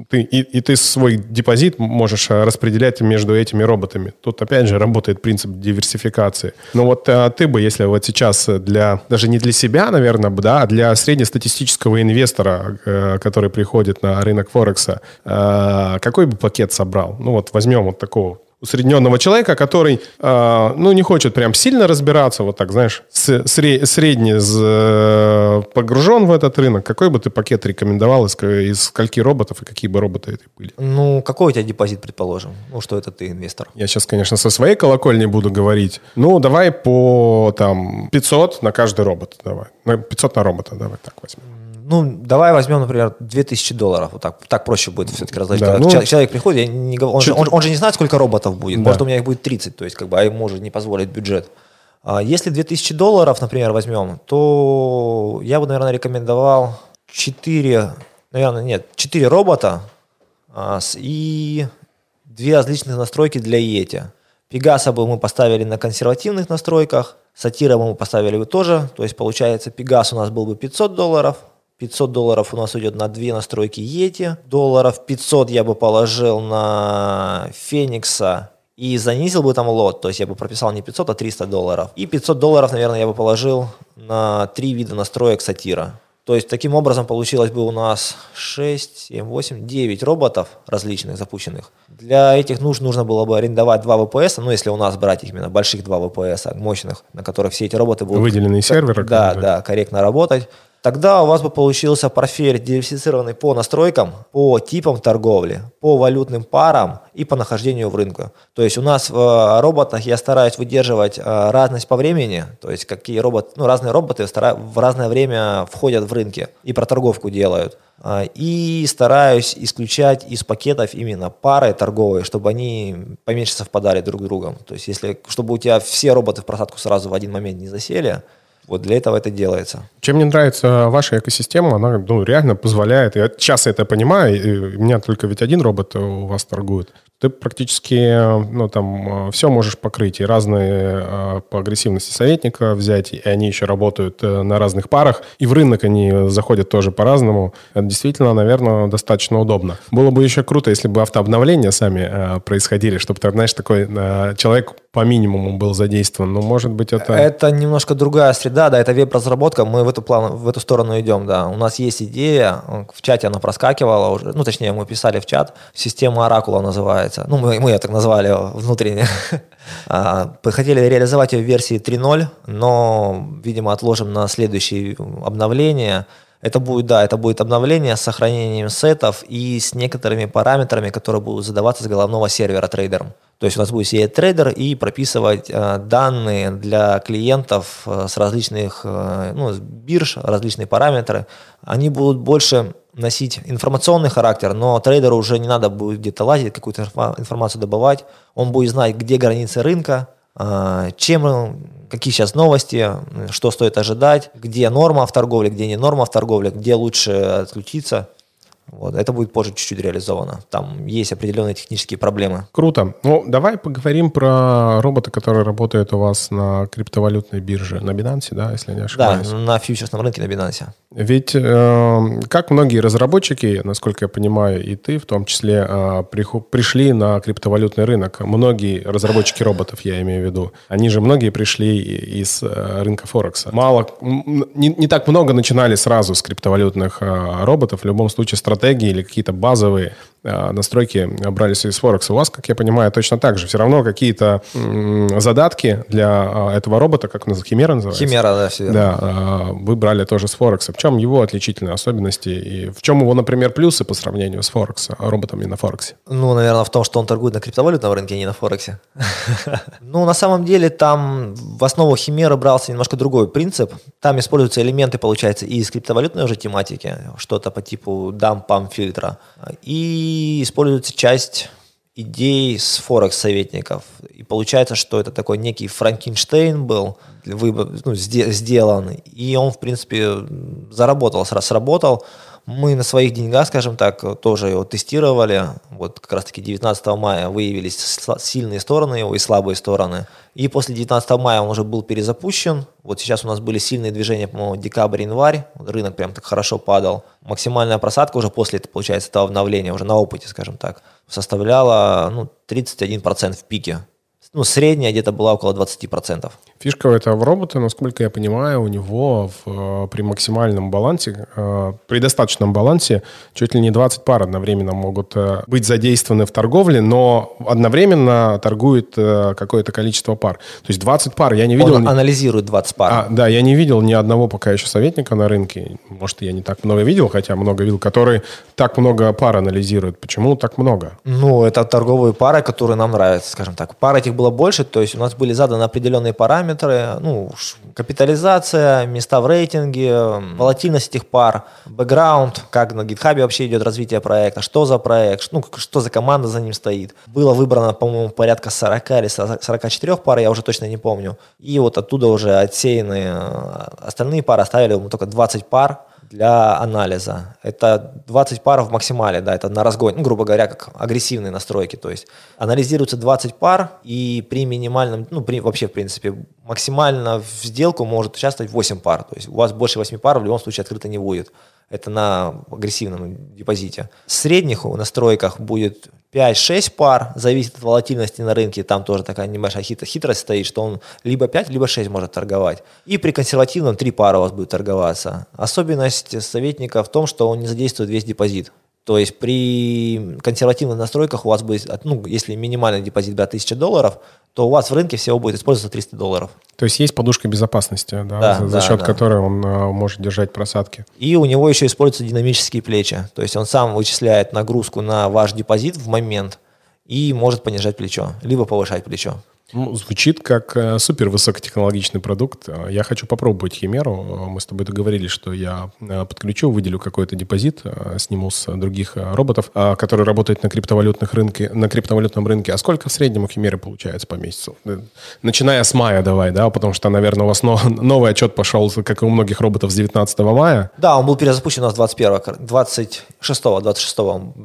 ты, и, и ты свой депозит можешь э, распределять между этими роботами. Тут, опять же, работает принцип диверсификации. Но вот а, ты бы, если вот сейчас для, даже не для себя, наверное, да, а для среднестатистического инвестора, э, который приходит на рынок Форекса, э, какой бы пакет собрал? Ну вот возьмем вот такого усредненного человека, который, э, ну, не хочет прям сильно разбираться, вот так, знаешь, сре- средне э, погружен в этот рынок, какой бы ты пакет рекомендовал из, из скольки роботов и какие бы роботы это были? Ну, какой у тебя депозит, предположим? Ну, что это ты инвестор? Я сейчас, конечно, со своей колокольни буду говорить. Ну, давай по, там, 500 на каждый робот, давай. 500 на робота, давай так возьмем ну, давай возьмем, например, 2000 долларов. Вот так, так проще будет все-таки разложить. Да, ну, человек приходит, я не, он, же, он, он же не знает, сколько роботов будет. Да. Может, у меня их будет 30, то есть, как бы, а ему может не позволить бюджет. А если 2000 долларов, например, возьмем, то я бы, наверное, рекомендовал 4, наверное, нет, 4 робота а, с, и две различных настройки для Yeti. Пегаса бы мы поставили на консервативных настройках, Сатира мы поставили бы тоже, то есть получается Пегас у нас был бы 500 долларов, 500 долларов у нас уйдет на две настройки Yeti. Долларов 500 я бы положил на Феникса и занизил бы там лот, то есть я бы прописал не 500, а 300 долларов. И 500 долларов, наверное, я бы положил на три вида настроек сатира. То есть таким образом получилось бы у нас 6, 7, 8, 9 роботов различных запущенных. Для этих нужд нужно было бы арендовать два ВПС, ну если у нас брать именно больших два ВПС, мощных, на которых все эти роботы будут... Выделенные серверы. Да, да, корректно работать. Тогда у вас бы получился портфель диверсифицированный по настройкам, по типам торговли, по валютным парам и по нахождению в рынке. То есть у нас в э, роботах я стараюсь выдерживать э, разность по времени, то есть какие роботы, ну разные роботы в разное время входят в рынки и проторговку делают. Э, и стараюсь исключать из пакетов именно пары торговые, чтобы они поменьше совпадали друг с другом. То есть если, чтобы у тебя все роботы в просадку сразу в один момент не засели, вот для этого это делается. Чем мне нравится ваша экосистема, она ну, реально позволяет, я сейчас это понимаю, у меня только ведь один робот у вас торгует, ты практически ну, там, все можешь покрыть. И разные э, по агрессивности советника взять, и они еще работают э, на разных парах. И в рынок они заходят тоже по-разному. Это действительно, наверное, достаточно удобно. Было бы еще круто, если бы автообновления сами э, происходили, чтобы, ты, знаешь, такой человек по минимуму был задействован. Но, может быть, это... Это немножко другая среда, да, это веб-разработка. Мы в эту, план, в эту сторону идем, да. У нас есть идея, в чате она проскакивала уже, ну, точнее, мы писали в чат, система Оракула называется называется. Ну, мы, мы ее так назвали внутренне. А, хотели реализовать ее в версии 3.0, но, видимо, отложим на следующее обновление. Это будет, да, это будет обновление с сохранением сетов и с некоторыми параметрами, которые будут задаваться с головного сервера трейдером. То есть у нас будет сидеть трейдер и прописывать э, данные для клиентов э, с различных э, ну, бирж, различные параметры. Они будут больше носить информационный характер, но трейдеру уже не надо будет где-то лазить, какую-то информацию добывать. Он будет знать, где границы рынка, а, чем, какие сейчас новости, что стоит ожидать, где норма в торговле, где не норма в торговле, где лучше отключиться. Вот, это будет позже чуть-чуть реализовано. Там есть определенные технические проблемы. Круто. Ну, давай поговорим про робота, который работает у вас на криптовалютной бирже, на Binance, да, если не ошибаюсь? Да, на фьючерсном рынке на Binance. Ведь, э, как многие разработчики, насколько я понимаю, и ты в том числе, э, пришли на криптовалютный рынок. Многие разработчики роботов, я имею в виду, они же многие пришли из э, рынка Форекса. Мало, не, не так много начинали сразу с криптовалютных э, роботов. В любом случае, стратегии или какие-то базовые настройки брались из Форекса. У вас, как я понимаю, точно так же. Все равно какие-то задатки для этого робота, как Химера называется? Химера, да, все Да, вы брали тоже с Форекса. В чем его отличительные особенности и в чем его, например, плюсы по сравнению с Форекс, роботами на Форексе? Ну, наверное, в том, что он торгует на криптовалютном рынке, а не на Форексе. Ну, на самом деле, там в основу Химера брался немножко другой принцип. Там используются элементы, получается, и из криптовалютной уже тематики, что-то по типу дамп-пам фильтра, и используется часть идей с Форекс-советников. И получается, что это такой некий Франкенштейн был, ну, сделан, и он, в принципе, заработал, сработал. Мы на своих деньгах, скажем так, тоже его тестировали. Вот как раз-таки 19 мая выявились сильные стороны его и слабые стороны. И после 19 мая он уже был перезапущен. Вот сейчас у нас были сильные движения, по-моему, декабрь-январь. Рынок прям так хорошо падал. Максимальная просадка уже после, получается, этого обновления, уже на опыте, скажем так, составляла ну, 31% в пике. Ну, средняя где-то была около 20%. Фишка этого робота, насколько я понимаю, у него в, при максимальном балансе, э, при достаточном балансе, чуть ли не 20 пар одновременно могут э, быть задействованы в торговле, но одновременно торгует э, какое-то количество пар. То есть 20 пар я не видел... Он анализирует 20 пар. А, да, я не видел ни одного пока еще советника на рынке. Может, я не так много видел, хотя много видел, который так много пар анализирует. Почему так много? Ну, это торговые пары, которые нам нравятся, скажем так. Пар этих было больше, то есть у нас были заданы определенные параметры, ну, капитализация, места в рейтинге, волатильность этих пар, бэкграунд, как на GitHub вообще идет развитие проекта, что за проект, ну, что за команда за ним стоит. Было выбрано, по-моему, порядка 40 или 44 пар, я уже точно не помню. И вот оттуда уже отсеяны э, остальные пары, оставили только 20 пар, для анализа. Это 20 пар в максимале, да, это на разгон, ну, грубо говоря, как агрессивные настройки. То есть анализируется 20 пар, и при минимальном, ну, при, вообще, в принципе, максимально в сделку может участвовать 8 пар. То есть у вас больше 8 пар в любом случае открыто не будет. Это на агрессивном депозите. Средних настройках будет 5-6 пар, зависит от волатильности на рынке, там тоже такая небольшая хитрость стоит, что он либо 5, либо 6 может торговать. И при консервативном 3 пары у вас будет торговаться. Особенность советника в том, что он не задействует весь депозит. То есть при консервативных настройках у вас будет, ну, если минимальный депозит брать 1000 долларов, то у вас в рынке всего будет использоваться 300 долларов. То есть есть подушка безопасности, да, да за, за счет да. которой он а, может держать просадки. И у него еще используются динамические плечи. То есть он сам вычисляет нагрузку на ваш депозит в момент и может понижать плечо, либо повышать плечо. Ну, звучит как э, супер высокотехнологичный продукт. Я хочу попробовать Химеру. Мы с тобой договорились, что я э, подключу, выделю какой-то депозит, э, сниму с других э, роботов, которые работают на криптовалютных рынке, на криптовалютном рынке. А сколько в среднем у Химеры получается по месяцу? Начиная с мая давай, да, потому что, наверное, у вас но, новый отчет пошел, как и у многих роботов, с 19 мая. Да, он был перезапущен у нас 21 26 26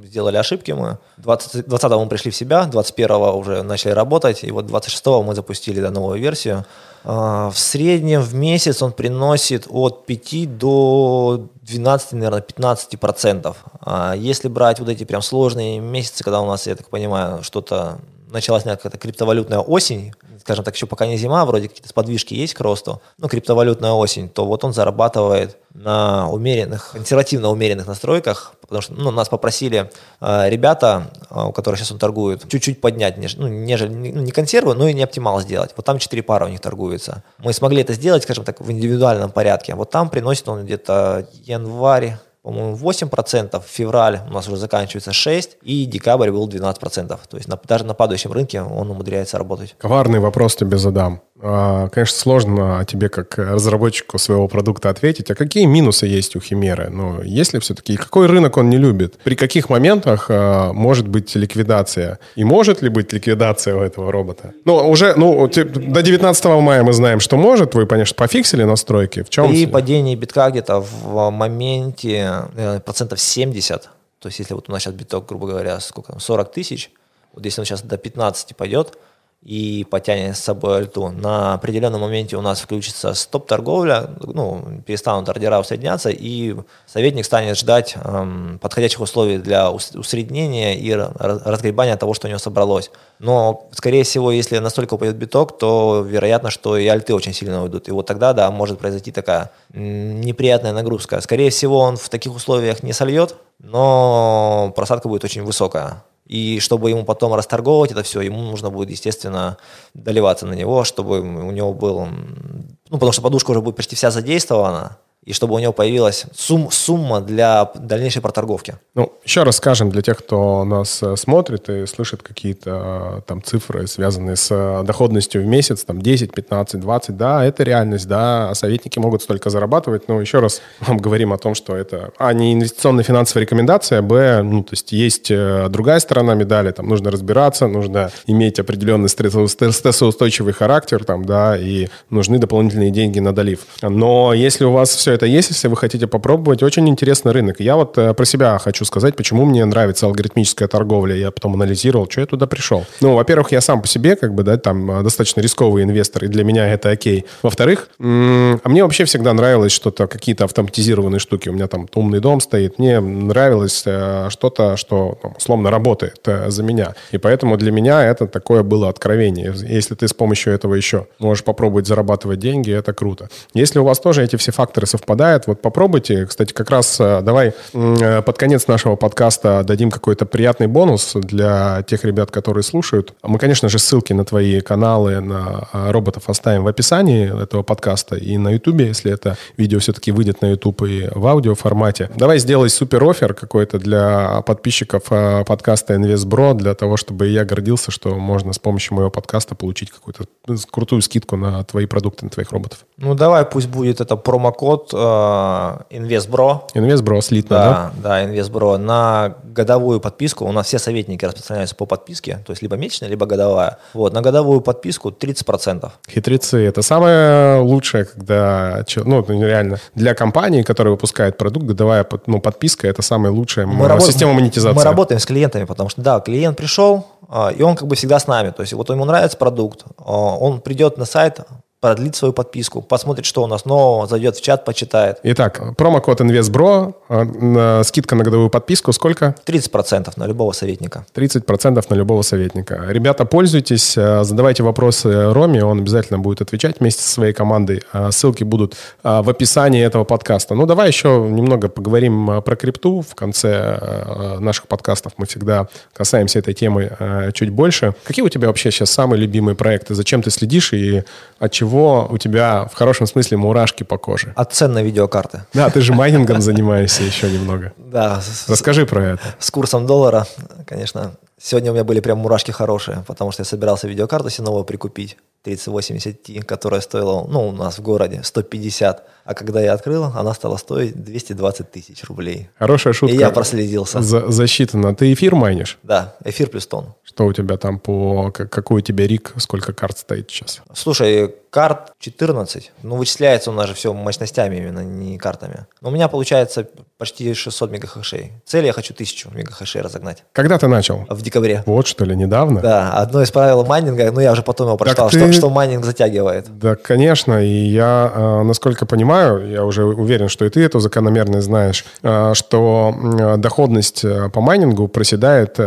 сделали ошибки мы. 20, 20 мы пришли в себя, 21 уже начали работать, и вот 26 26 мы запустили да, новую версию. А, в среднем в месяц он приносит от 5 до 12, наверное, 15 процентов. А если брать вот эти прям сложные месяцы, когда у нас, я так понимаю, что-то началась какая-то криптовалютная осень, скажем так, еще пока не зима, вроде какие-то сподвижки есть к росту, ну, криптовалютная осень, то вот он зарабатывает на умеренных, консервативно умеренных настройках, потому что ну, нас попросили э, ребята, э, у которых сейчас он торгует, чуть-чуть поднять, неж, ну, нежели, ну, не консервы, но и не оптимал сделать. Вот там 4 пары у них торгуются. Мы смогли это сделать, скажем так, в индивидуальном порядке. Вот там приносит он где-то январь, по-моему, 8%, февраль у нас уже заканчивается 6%, и декабрь был 12%. То есть на, даже на падающем рынке он умудряется работать. Коварный вопрос тебе задам. А, конечно, сложно тебе, как разработчику своего продукта, ответить. А какие минусы есть у Химеры? Ну, есть ли все-таки? Какой рынок он не любит? При каких моментах а, может быть ликвидация? И может ли быть ликвидация у этого робота? Ну, уже, ну, до 19 мая мы знаем, что может. Вы, конечно, пофиксили настройки. В чем? При падении битка где-то в моменте э, процентов 70, то есть если вот у нас сейчас биток, грубо говоря, сколько там, 40 тысяч, вот если он сейчас до 15 пойдет, и потянет с собой альту. На определенном моменте у нас включится стоп-торговля, ну, перестанут ордера усредняться, и советник станет ждать эм, подходящих условий для усреднения и разгребания того, что у него собралось. Но, скорее всего, если настолько упадет биток, то вероятно, что и альты очень сильно уйдут. И вот тогда, да, может произойти такая неприятная нагрузка. Скорее всего, он в таких условиях не сольет, но просадка будет очень высокая. И чтобы ему потом расторговывать это все, ему нужно будет, естественно, доливаться на него, чтобы у него был... Ну, потому что подушка уже будет почти вся задействована, и чтобы у него появилась сум, сумма для дальнейшей проторговки. Ну, еще раз скажем для тех, кто нас э, смотрит и слышит какие-то э, там цифры, связанные с э, доходностью в месяц, там 10, 15, 20, да, это реальность, да, а советники могут столько зарабатывать, но еще раз вам говорим о том, что это, а, не инвестиционная финансовая рекомендация, б, ну, то есть есть другая сторона медали, там нужно разбираться, нужно иметь определенный стрессоустойчивый характер, там, да, и нужны дополнительные деньги на долив. Но если у вас все это есть, если вы хотите попробовать. Очень интересный рынок. Я вот э, про себя хочу сказать, почему мне нравится алгоритмическая торговля. Я потом анализировал, что я туда пришел. Ну, во-первых, я сам по себе, как бы, да, там э, достаточно рисковый инвестор, и для меня это окей. Во-вторых, а мне вообще всегда нравилось что-то, какие-то автоматизированные штуки. У меня там умный дом стоит. Мне нравилось э, что-то, что, там, условно, работает за меня. И поэтому для меня это такое было откровение. Если ты с помощью этого еще можешь попробовать зарабатывать деньги, это круто. Если у вас тоже эти все факторы совпадают, совпадает. Вот попробуйте. Кстати, как раз э, давай э, под конец нашего подкаста дадим какой-то приятный бонус для тех ребят, которые слушают. Мы, конечно же, ссылки на твои каналы, на э, роботов оставим в описании этого подкаста и на YouTube, если это видео все-таки выйдет на YouTube и в аудио формате. Давай сделай супер офер какой-то для подписчиков подкаста InvestBro, для того, чтобы я гордился, что можно с помощью моего подкаста получить какую-то крутую скидку на твои продукты, на твоих роботов. Ну, давай, пусть будет это промокод InvestBro. InvestBro слитно, да? Да, да, InvestBro. На годовую подписку, у нас все советники распространяются по подписке, то есть либо месячная, либо годовая. Вот, на годовую подписку 30%. Хитрецы. Это самое лучшее, когда, ну, реально, для компании, которая выпускает продукт, годовая ну, подписка – это самая лучшая мы система монетизации. Мы работаем с клиентами, потому что, да, клиент пришел, а, и он как бы всегда с нами. То есть вот ему нравится продукт, а, он придет на сайт, продлит свою подписку, посмотрит, что у нас нового, зайдет в чат, почитает. Итак, промокод InvestBro, э, скидка на годовую подписку сколько? 30% на любого советника. 30% на любого советника. Ребята, пользуйтесь, э, задавайте вопросы Роме, он обязательно будет отвечать вместе со своей командой. Э, ссылки будут в описании этого подкаста. Ну, давай еще немного поговорим про крипту. В конце наших подкастов мы всегда касаемся этой темы чуть больше. Какие у тебя вообще сейчас самые любимые проекты? Зачем ты следишь и от чего чего у тебя в хорошем смысле мурашки по коже? От цен на видеокарты. Да, ты же майнингом занимаешься еще немного. Да. Расскажи про это. С курсом доллара, конечно. Сегодня у меня были прям мурашки хорошие, потому что я собирался видеокарту себе новую прикупить. 3080 Ti, которая стоила, ну, у нас в городе 150, а когда я открыл, она стала стоить 220 тысяч рублей. Хорошая шутка. И я проследился. За, засчитано. Ты эфир майнишь? Да, эфир плюс тон. Что у тебя там по... Какой у тебя rig? Сколько карт стоит сейчас? Слушай, карт 14. Ну, вычисляется у нас же все мощностями именно, не картами. Но у меня получается почти 600 мегахэшей. Цель я хочу 1000 мегахэшей разогнать. Когда ты начал? В декабре. Вот что ли, недавно? Да, одно из правил майнинга, ну я уже потом его прочитал, ты... что, что майнинг затягивает. Да, конечно, и я, э, насколько понимаю, я уже уверен, что и ты эту закономерность знаешь, э, что доходность э, по майнингу проседает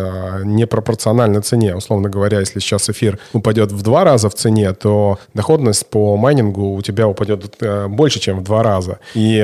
непропорционально цене. Условно говоря, если сейчас эфир упадет в два раза в цене, то доходность по майнингу у тебя упадет больше, чем в два раза. И,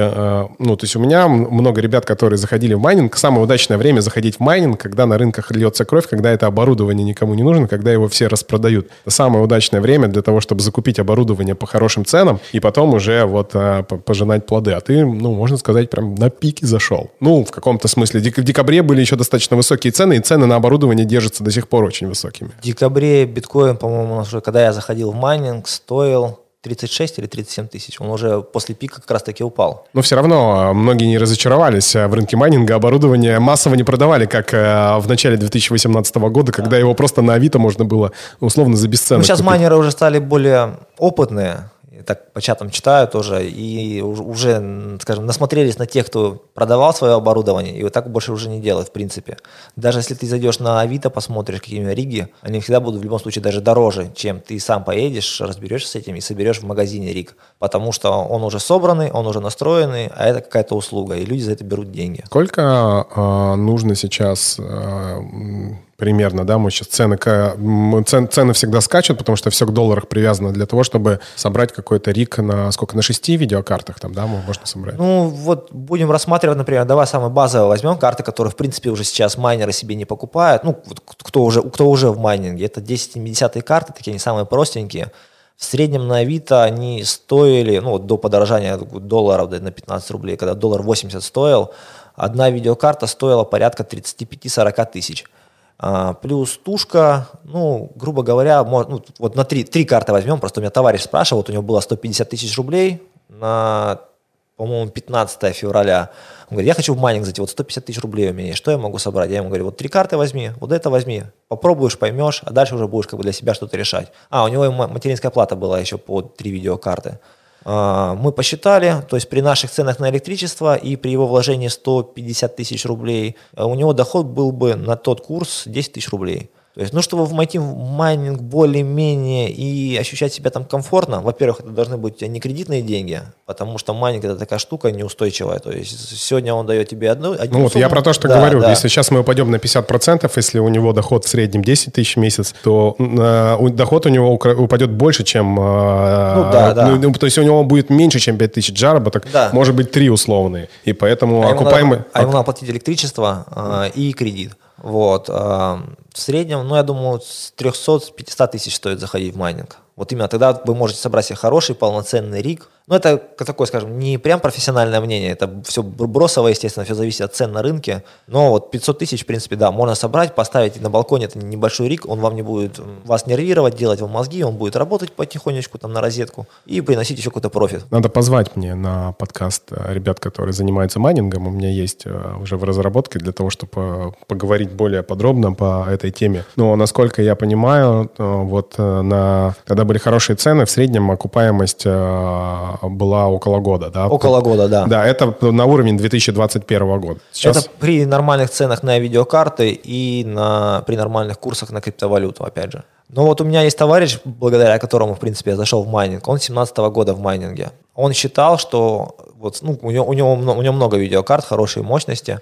ну, то есть у меня много ребят, которые заходили в майнинг, самое удачное время заходить в майнинг, когда на рынках льется кровь, когда это оборудование никому не нужно, когда его все распродают. Самое удачное время для того, чтобы закупить оборудование по хорошим ценам и потом уже вот а, пожинать плоды. А ты, ну, можно сказать, прям на пике зашел. Ну, в каком-то смысле. В декабре были еще достаточно высокие цены, и цены на оборудование держатся до сих пор очень высокими. В декабре биткоин, по-моему, уже, когда я заходил в майнинг, стоил 36 или 37 тысяч. Он уже после пика как раз-таки упал. Но все равно а, многие не разочаровались а, в рынке майнинга. Оборудование массово не продавали, как а, в начале 2018 года, когда да. его просто на Авито можно было условно за бесценок Ну, сейчас купить. майнеры уже стали более опытные. Так по чатам читаю тоже, и уже, скажем, насмотрелись на тех, кто продавал свое оборудование, и вот так больше уже не делают, в принципе. Даже если ты зайдешь на Авито, посмотришь какие-нибудь риги, они всегда будут в любом случае даже дороже, чем ты сам поедешь, разберешься с этим и соберешь в магазине риг, потому что он уже собранный, он уже настроенный, а это какая-то услуга, и люди за это берут деньги. Сколько э, нужно сейчас э, примерно, да, мы сейчас цены, цен, цены всегда скачут, потому что все к долларах привязано для того, чтобы собрать какой-то рик на сколько, на шести видеокартах там, да, можно собрать? Ну, вот будем рассматривать, например, давай самые базовые возьмем карты, которые, в принципе, уже сейчас майнеры себе не покупают, ну, кто уже, кто уже в майнинге, это 1070 карты, такие они самые простенькие, в среднем на Авито они стоили, ну, до подорожания долларов на 15 рублей, когда доллар 80 стоил, одна видеокарта стоила порядка 35-40 тысяч. А, плюс тушка, ну, грубо говоря, ну, вот на три, три карты возьмем, просто у меня товарищ спрашивал, вот у него было 150 тысяч рублей на, по-моему, 15 февраля. Он говорит, я хочу в майнинг зайти, вот 150 тысяч рублей у меня есть, что я могу собрать? Я ему говорю, вот три карты возьми, вот это возьми, попробуешь, поймешь, а дальше уже будешь как бы для себя что-то решать. А, у него материнская плата была еще по три видеокарты. А, мы посчитали, то есть при наших ценах на электричество и при его вложении 150 тысяч рублей, а у него доход был бы на тот курс 10 тысяч рублей. То есть, ну, чтобы войти в майнинг более-менее и ощущать себя там комфортно, во-первых, это должны быть не кредитные деньги, потому что майнинг это такая штука неустойчивая. То есть, сегодня он дает тебе одну, одну Ну, вот я про то, что да, говорю. Да. Если сейчас мы упадем на 50%, если у него доход в среднем 10 тысяч в месяц, то э, доход у него упадет больше, чем... Э, ну, да, да. Ну, то есть, у него будет меньше, чем 5 тысяч заработок, да. может быть, 3 условные. И поэтому а окупаемый... Ему надо, а ему надо платить электричество э, и кредит. Вот. В среднем, ну, я думаю, с 300-500 тысяч стоит заходить в майнинг. Вот именно тогда вы можете собрать себе хороший полноценный риг, ну, это такое, скажем, не прям профессиональное мнение, это все бросово, естественно, все зависит от цен на рынке. Но вот 500 тысяч, в принципе, да, можно собрать, поставить на балконе, это небольшой риг, он вам не будет вас нервировать, делать вам мозги, он будет работать потихонечку там на розетку и приносить еще какой-то профит. Надо позвать мне на подкаст э, ребят, которые занимаются майнингом, у меня есть э, уже в разработке для того, чтобы поговорить более подробно по этой теме. Но, насколько я понимаю, э, вот на, когда были хорошие цены, в среднем окупаемость была около года, да? Около года, да. Да, это на уровень 2021 года. Сейчас... Это при нормальных ценах на видеокарты и на, при нормальных курсах на криптовалюту, опять же. Но вот у меня есть товарищ, благодаря которому, в принципе, я зашел в майнинг. Он 17 -го года в майнинге. Он считал, что вот, ну, у, него, у, него, у него много видеокарт, хорошие мощности.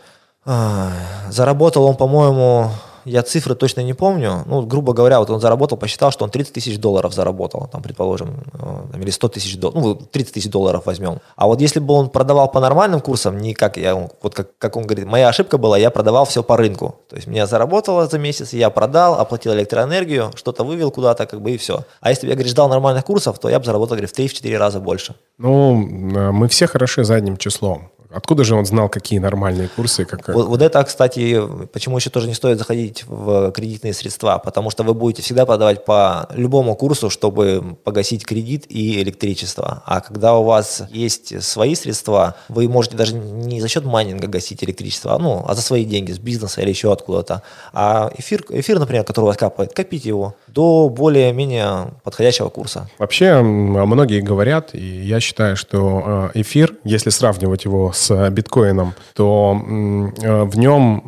Заработал он, по-моему, я цифры точно не помню, ну, грубо говоря, вот он заработал, посчитал, что он 30 тысяч долларов заработал, там, предположим, э, или 100 тысяч долларов, ну, 30 тысяч долларов возьмем. А вот если бы он продавал по нормальным курсам, не как я, вот как, как он говорит, моя ошибка была, я продавал все по рынку. То есть меня заработало за месяц, я продал, оплатил электроэнергию, что-то вывел куда-то, как бы и все. А если бы я, говорит, ждал нормальных курсов, то я бы заработал, говорит, в 3-4 раза больше. Ну, э, мы все хороши задним числом. Откуда же он знал, какие нормальные курсы? Как... Вот, вот это, кстати, почему еще тоже не стоит заходить в кредитные средства, потому что вы будете всегда продавать по любому курсу, чтобы погасить кредит и электричество. А когда у вас есть свои средства, вы можете даже не за счет майнинга гасить электричество, ну, а за свои деньги, с бизнеса или еще откуда-то. А эфир, эфир, например, который у вас капает, копите его до более-менее подходящего курса. Вообще, многие говорят, и я считаю, что э, эфир, если сравнивать его с биткоином, то э, в нем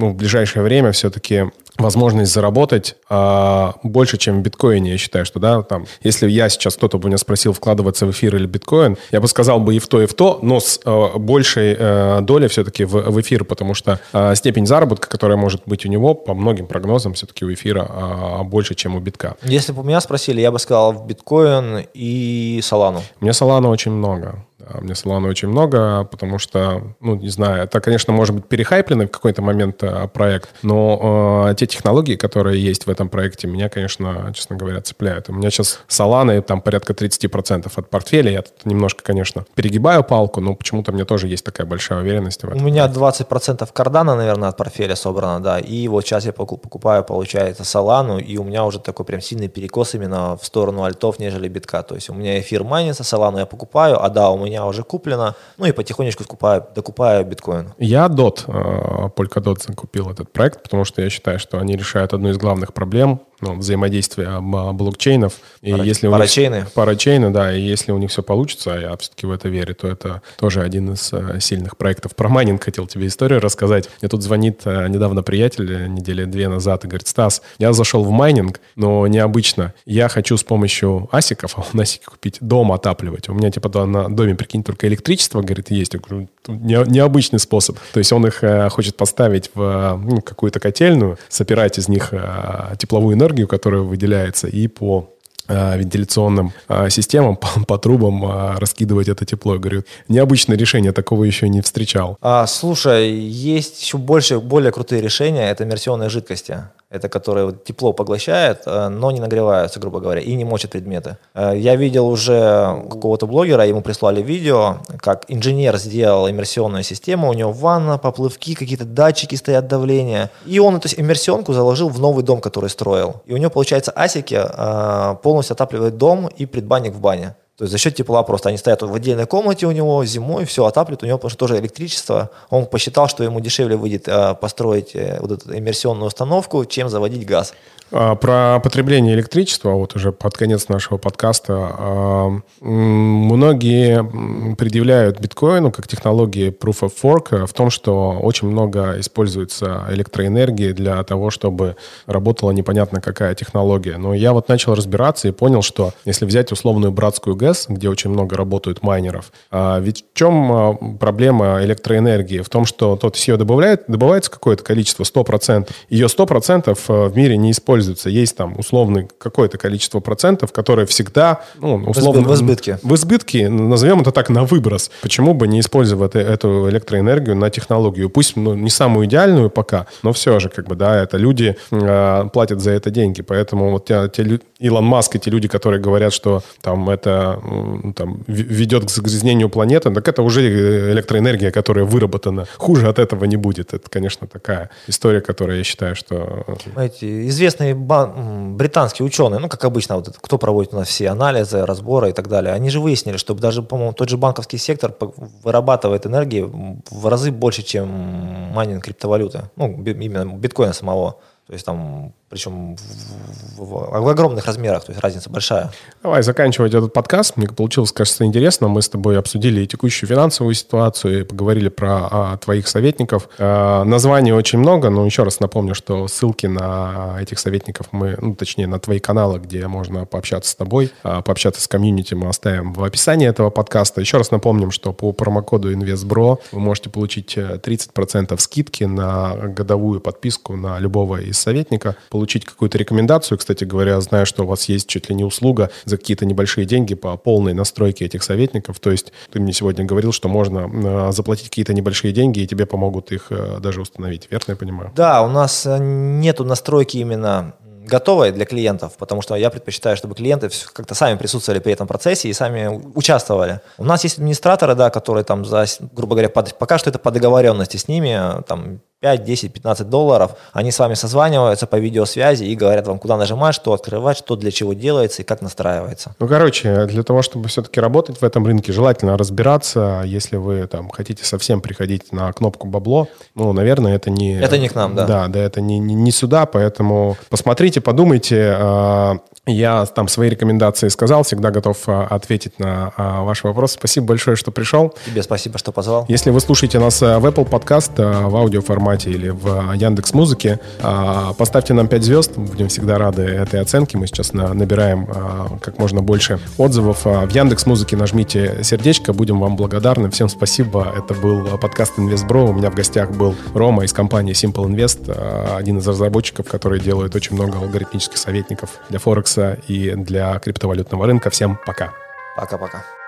ну, в ближайшее время все-таки возможность заработать а, больше, чем в биткоине, я считаю, что, да, там, если я сейчас кто-то бы меня спросил, вкладываться в эфир или биткоин, я бы сказал бы и в то, и в то, но с а, большей а, долей все-таки в, в эфир, потому что а, степень заработка, которая может быть у него, по многим прогнозам, все-таки у эфира а, больше, чем у битка. Если бы меня спросили, я бы сказал в биткоин и Солану. У меня Солана очень много. Да, мне Solana очень много, потому что, ну, не знаю, это, конечно, может быть перехайпленный в какой-то момент а, проект, но э, те технологии, которые есть в этом проекте, меня, конечно, честно говоря, цепляют. У меня сейчас Solana там порядка 30% от портфеля. Я тут немножко, конечно, перегибаю палку, но почему-то мне тоже есть такая большая уверенность в этом. У меня 20% кардана, наверное, от портфеля собрано, да. И вот сейчас я покупаю, получается, Solana, и у меня уже такой прям сильный перекос именно в сторону альтов, нежели битка. То есть у меня эфир майнится, Solana я покупаю, а да, у меня уже куплено, ну и потихонечку скупаю, докупаю биткоин. Я DOT, э, Polkadot закупил этот проект, потому что я считаю, что они решают одну из главных проблем ну, взаимодействия блокчейнов. И пара, если у парачейны. Них, парачейны, да, и если у них все получится, а я все-таки в это верю, то это тоже один из э, сильных проектов. Про майнинг хотел тебе историю рассказать. Мне тут звонит э, недавно приятель, э, недели две назад, и говорит, Стас, я зашел в майнинг, но необычно. Я хочу с помощью асиков, а он асики купить, дом отапливать. У меня типа на доме, прикинь, только электричество, говорит, есть. Я говорю, не, необычный способ. То есть он их хочет поставить в ну, какую-то котельную, собирать из них тепловую энергию, которая выделяется, и по э, вентиляционным э, системам, по, по трубам э, раскидывать это тепло. Я говорю, необычное решение, такого еще не встречал. А, слушай, есть еще больше, более крутые решения, это иммерсионные жидкости это которые тепло поглощает, э, но не нагреваются, грубо говоря, и не мочат предметы. Э, я видел уже какого-то блогера, ему прислали видео, как инженер сделал иммерсионную систему, у него ванна, поплывки, какие-то датчики стоят давления, и он эту иммерсионку заложил в новый дом, который строил. И у него, получается, асики э, полностью отапливают дом и предбанник в бане. То есть за счет тепла просто они стоят в отдельной комнате у него зимой, все отапливают, у него потому что тоже электричество. Он посчитал, что ему дешевле выйдет а, построить э, вот эту иммерсионную установку, чем заводить газ. А, про потребление электричества, вот уже под конец нашего подкаста, а, многие предъявляют биткоину как технологии Proof of Work в том, что очень много используется электроэнергии для того, чтобы работала непонятно какая технология. Но я вот начал разбираться и понял, что если взять условную братскую ГЭС, где очень много работают майнеров, а, ведь в чем проблема электроэнергии? В том, что тот ее добавляет, добывается какое-то количество, 100%. Ее 100% в мире не используется используется. Есть там условный какое-то количество процентов, которое всегда, ну, условно... В избытке. В избытке, назовем это так, на выброс. Почему бы не использовать эту электроэнергию на технологию? Пусть ну, не самую идеальную пока, но все же, как бы, да, это люди э, платят за это деньги. Поэтому вот те, те, Илон Маск и те люди, которые говорят, что там это там, ведет к загрязнению планеты, так это уже электроэнергия, которая выработана. Хуже от этого не будет. Это, конечно, такая история, которая я считаю, что... Эти известные бан, британские ученые, ну, как обычно, вот это, кто проводит у нас все анализы, разборы и так далее, они же выяснили, что даже, по-моему, тот же банковский сектор вырабатывает энергии в разы больше, чем майнинг криптовалюты, ну, именно биткоина самого. То есть там причем в, в, в огромных размерах, то есть разница большая. Давай заканчивать этот подкаст. Мне получилось, кажется, интересно. Мы с тобой обсудили и текущую финансовую ситуацию, и поговорили про а, твоих советников. А, названий очень много, но еще раз напомню, что ссылки на этих советников мы, ну, точнее, на твои каналы, где можно пообщаться с тобой, а, пообщаться с комьюнити, мы оставим в описании этого подкаста. Еще раз напомним, что по промокоду InvestBro вы можете получить 30% э, скидки на годовую подписку на любого из советника получить какую-то рекомендацию. Кстати говоря, знаю, что у вас есть чуть ли не услуга за какие-то небольшие деньги по полной настройке этих советников. То есть ты мне сегодня говорил, что можно э, заплатить какие-то небольшие деньги, и тебе помогут их э, даже установить. Верно я понимаю? Да, у нас э, нету настройки именно готовой для клиентов, потому что я предпочитаю, чтобы клиенты как-то сами присутствовали при этом процессе и сами участвовали. У нас есть администраторы, да, которые там за, грубо говоря, под, пока что это по договоренности с ними, там 5, 10, 15 долларов, они с вами созваниваются по видеосвязи и говорят вам, куда нажимать, что открывать, что для чего делается и как настраивается. Ну, короче, для того, чтобы все-таки работать в этом рынке, желательно разбираться, если вы там хотите совсем приходить на кнопку бабло, ну, наверное, это не... Это не к нам, да. Да, да, это не, не, не сюда, поэтому посмотрите, подумайте, а, я там свои рекомендации сказал, всегда готов а, ответить на а, ваши вопросы. Спасибо большое, что пришел. Тебе спасибо, что позвал. Если вы слушаете нас в Apple Podcast в аудиоформате, формате или в Яндекс Музыке. А, поставьте нам 5 звезд, будем всегда рады этой оценке. Мы сейчас набираем а, как можно больше отзывов. А, в Яндекс Музыке нажмите сердечко, будем вам благодарны. Всем спасибо. Это был подкаст InvestBro. У меня в гостях был Рома из компании Simple Invest, один из разработчиков, который делает очень много алгоритмических советников для Форекса и для криптовалютного рынка. Всем пока. Пока-пока.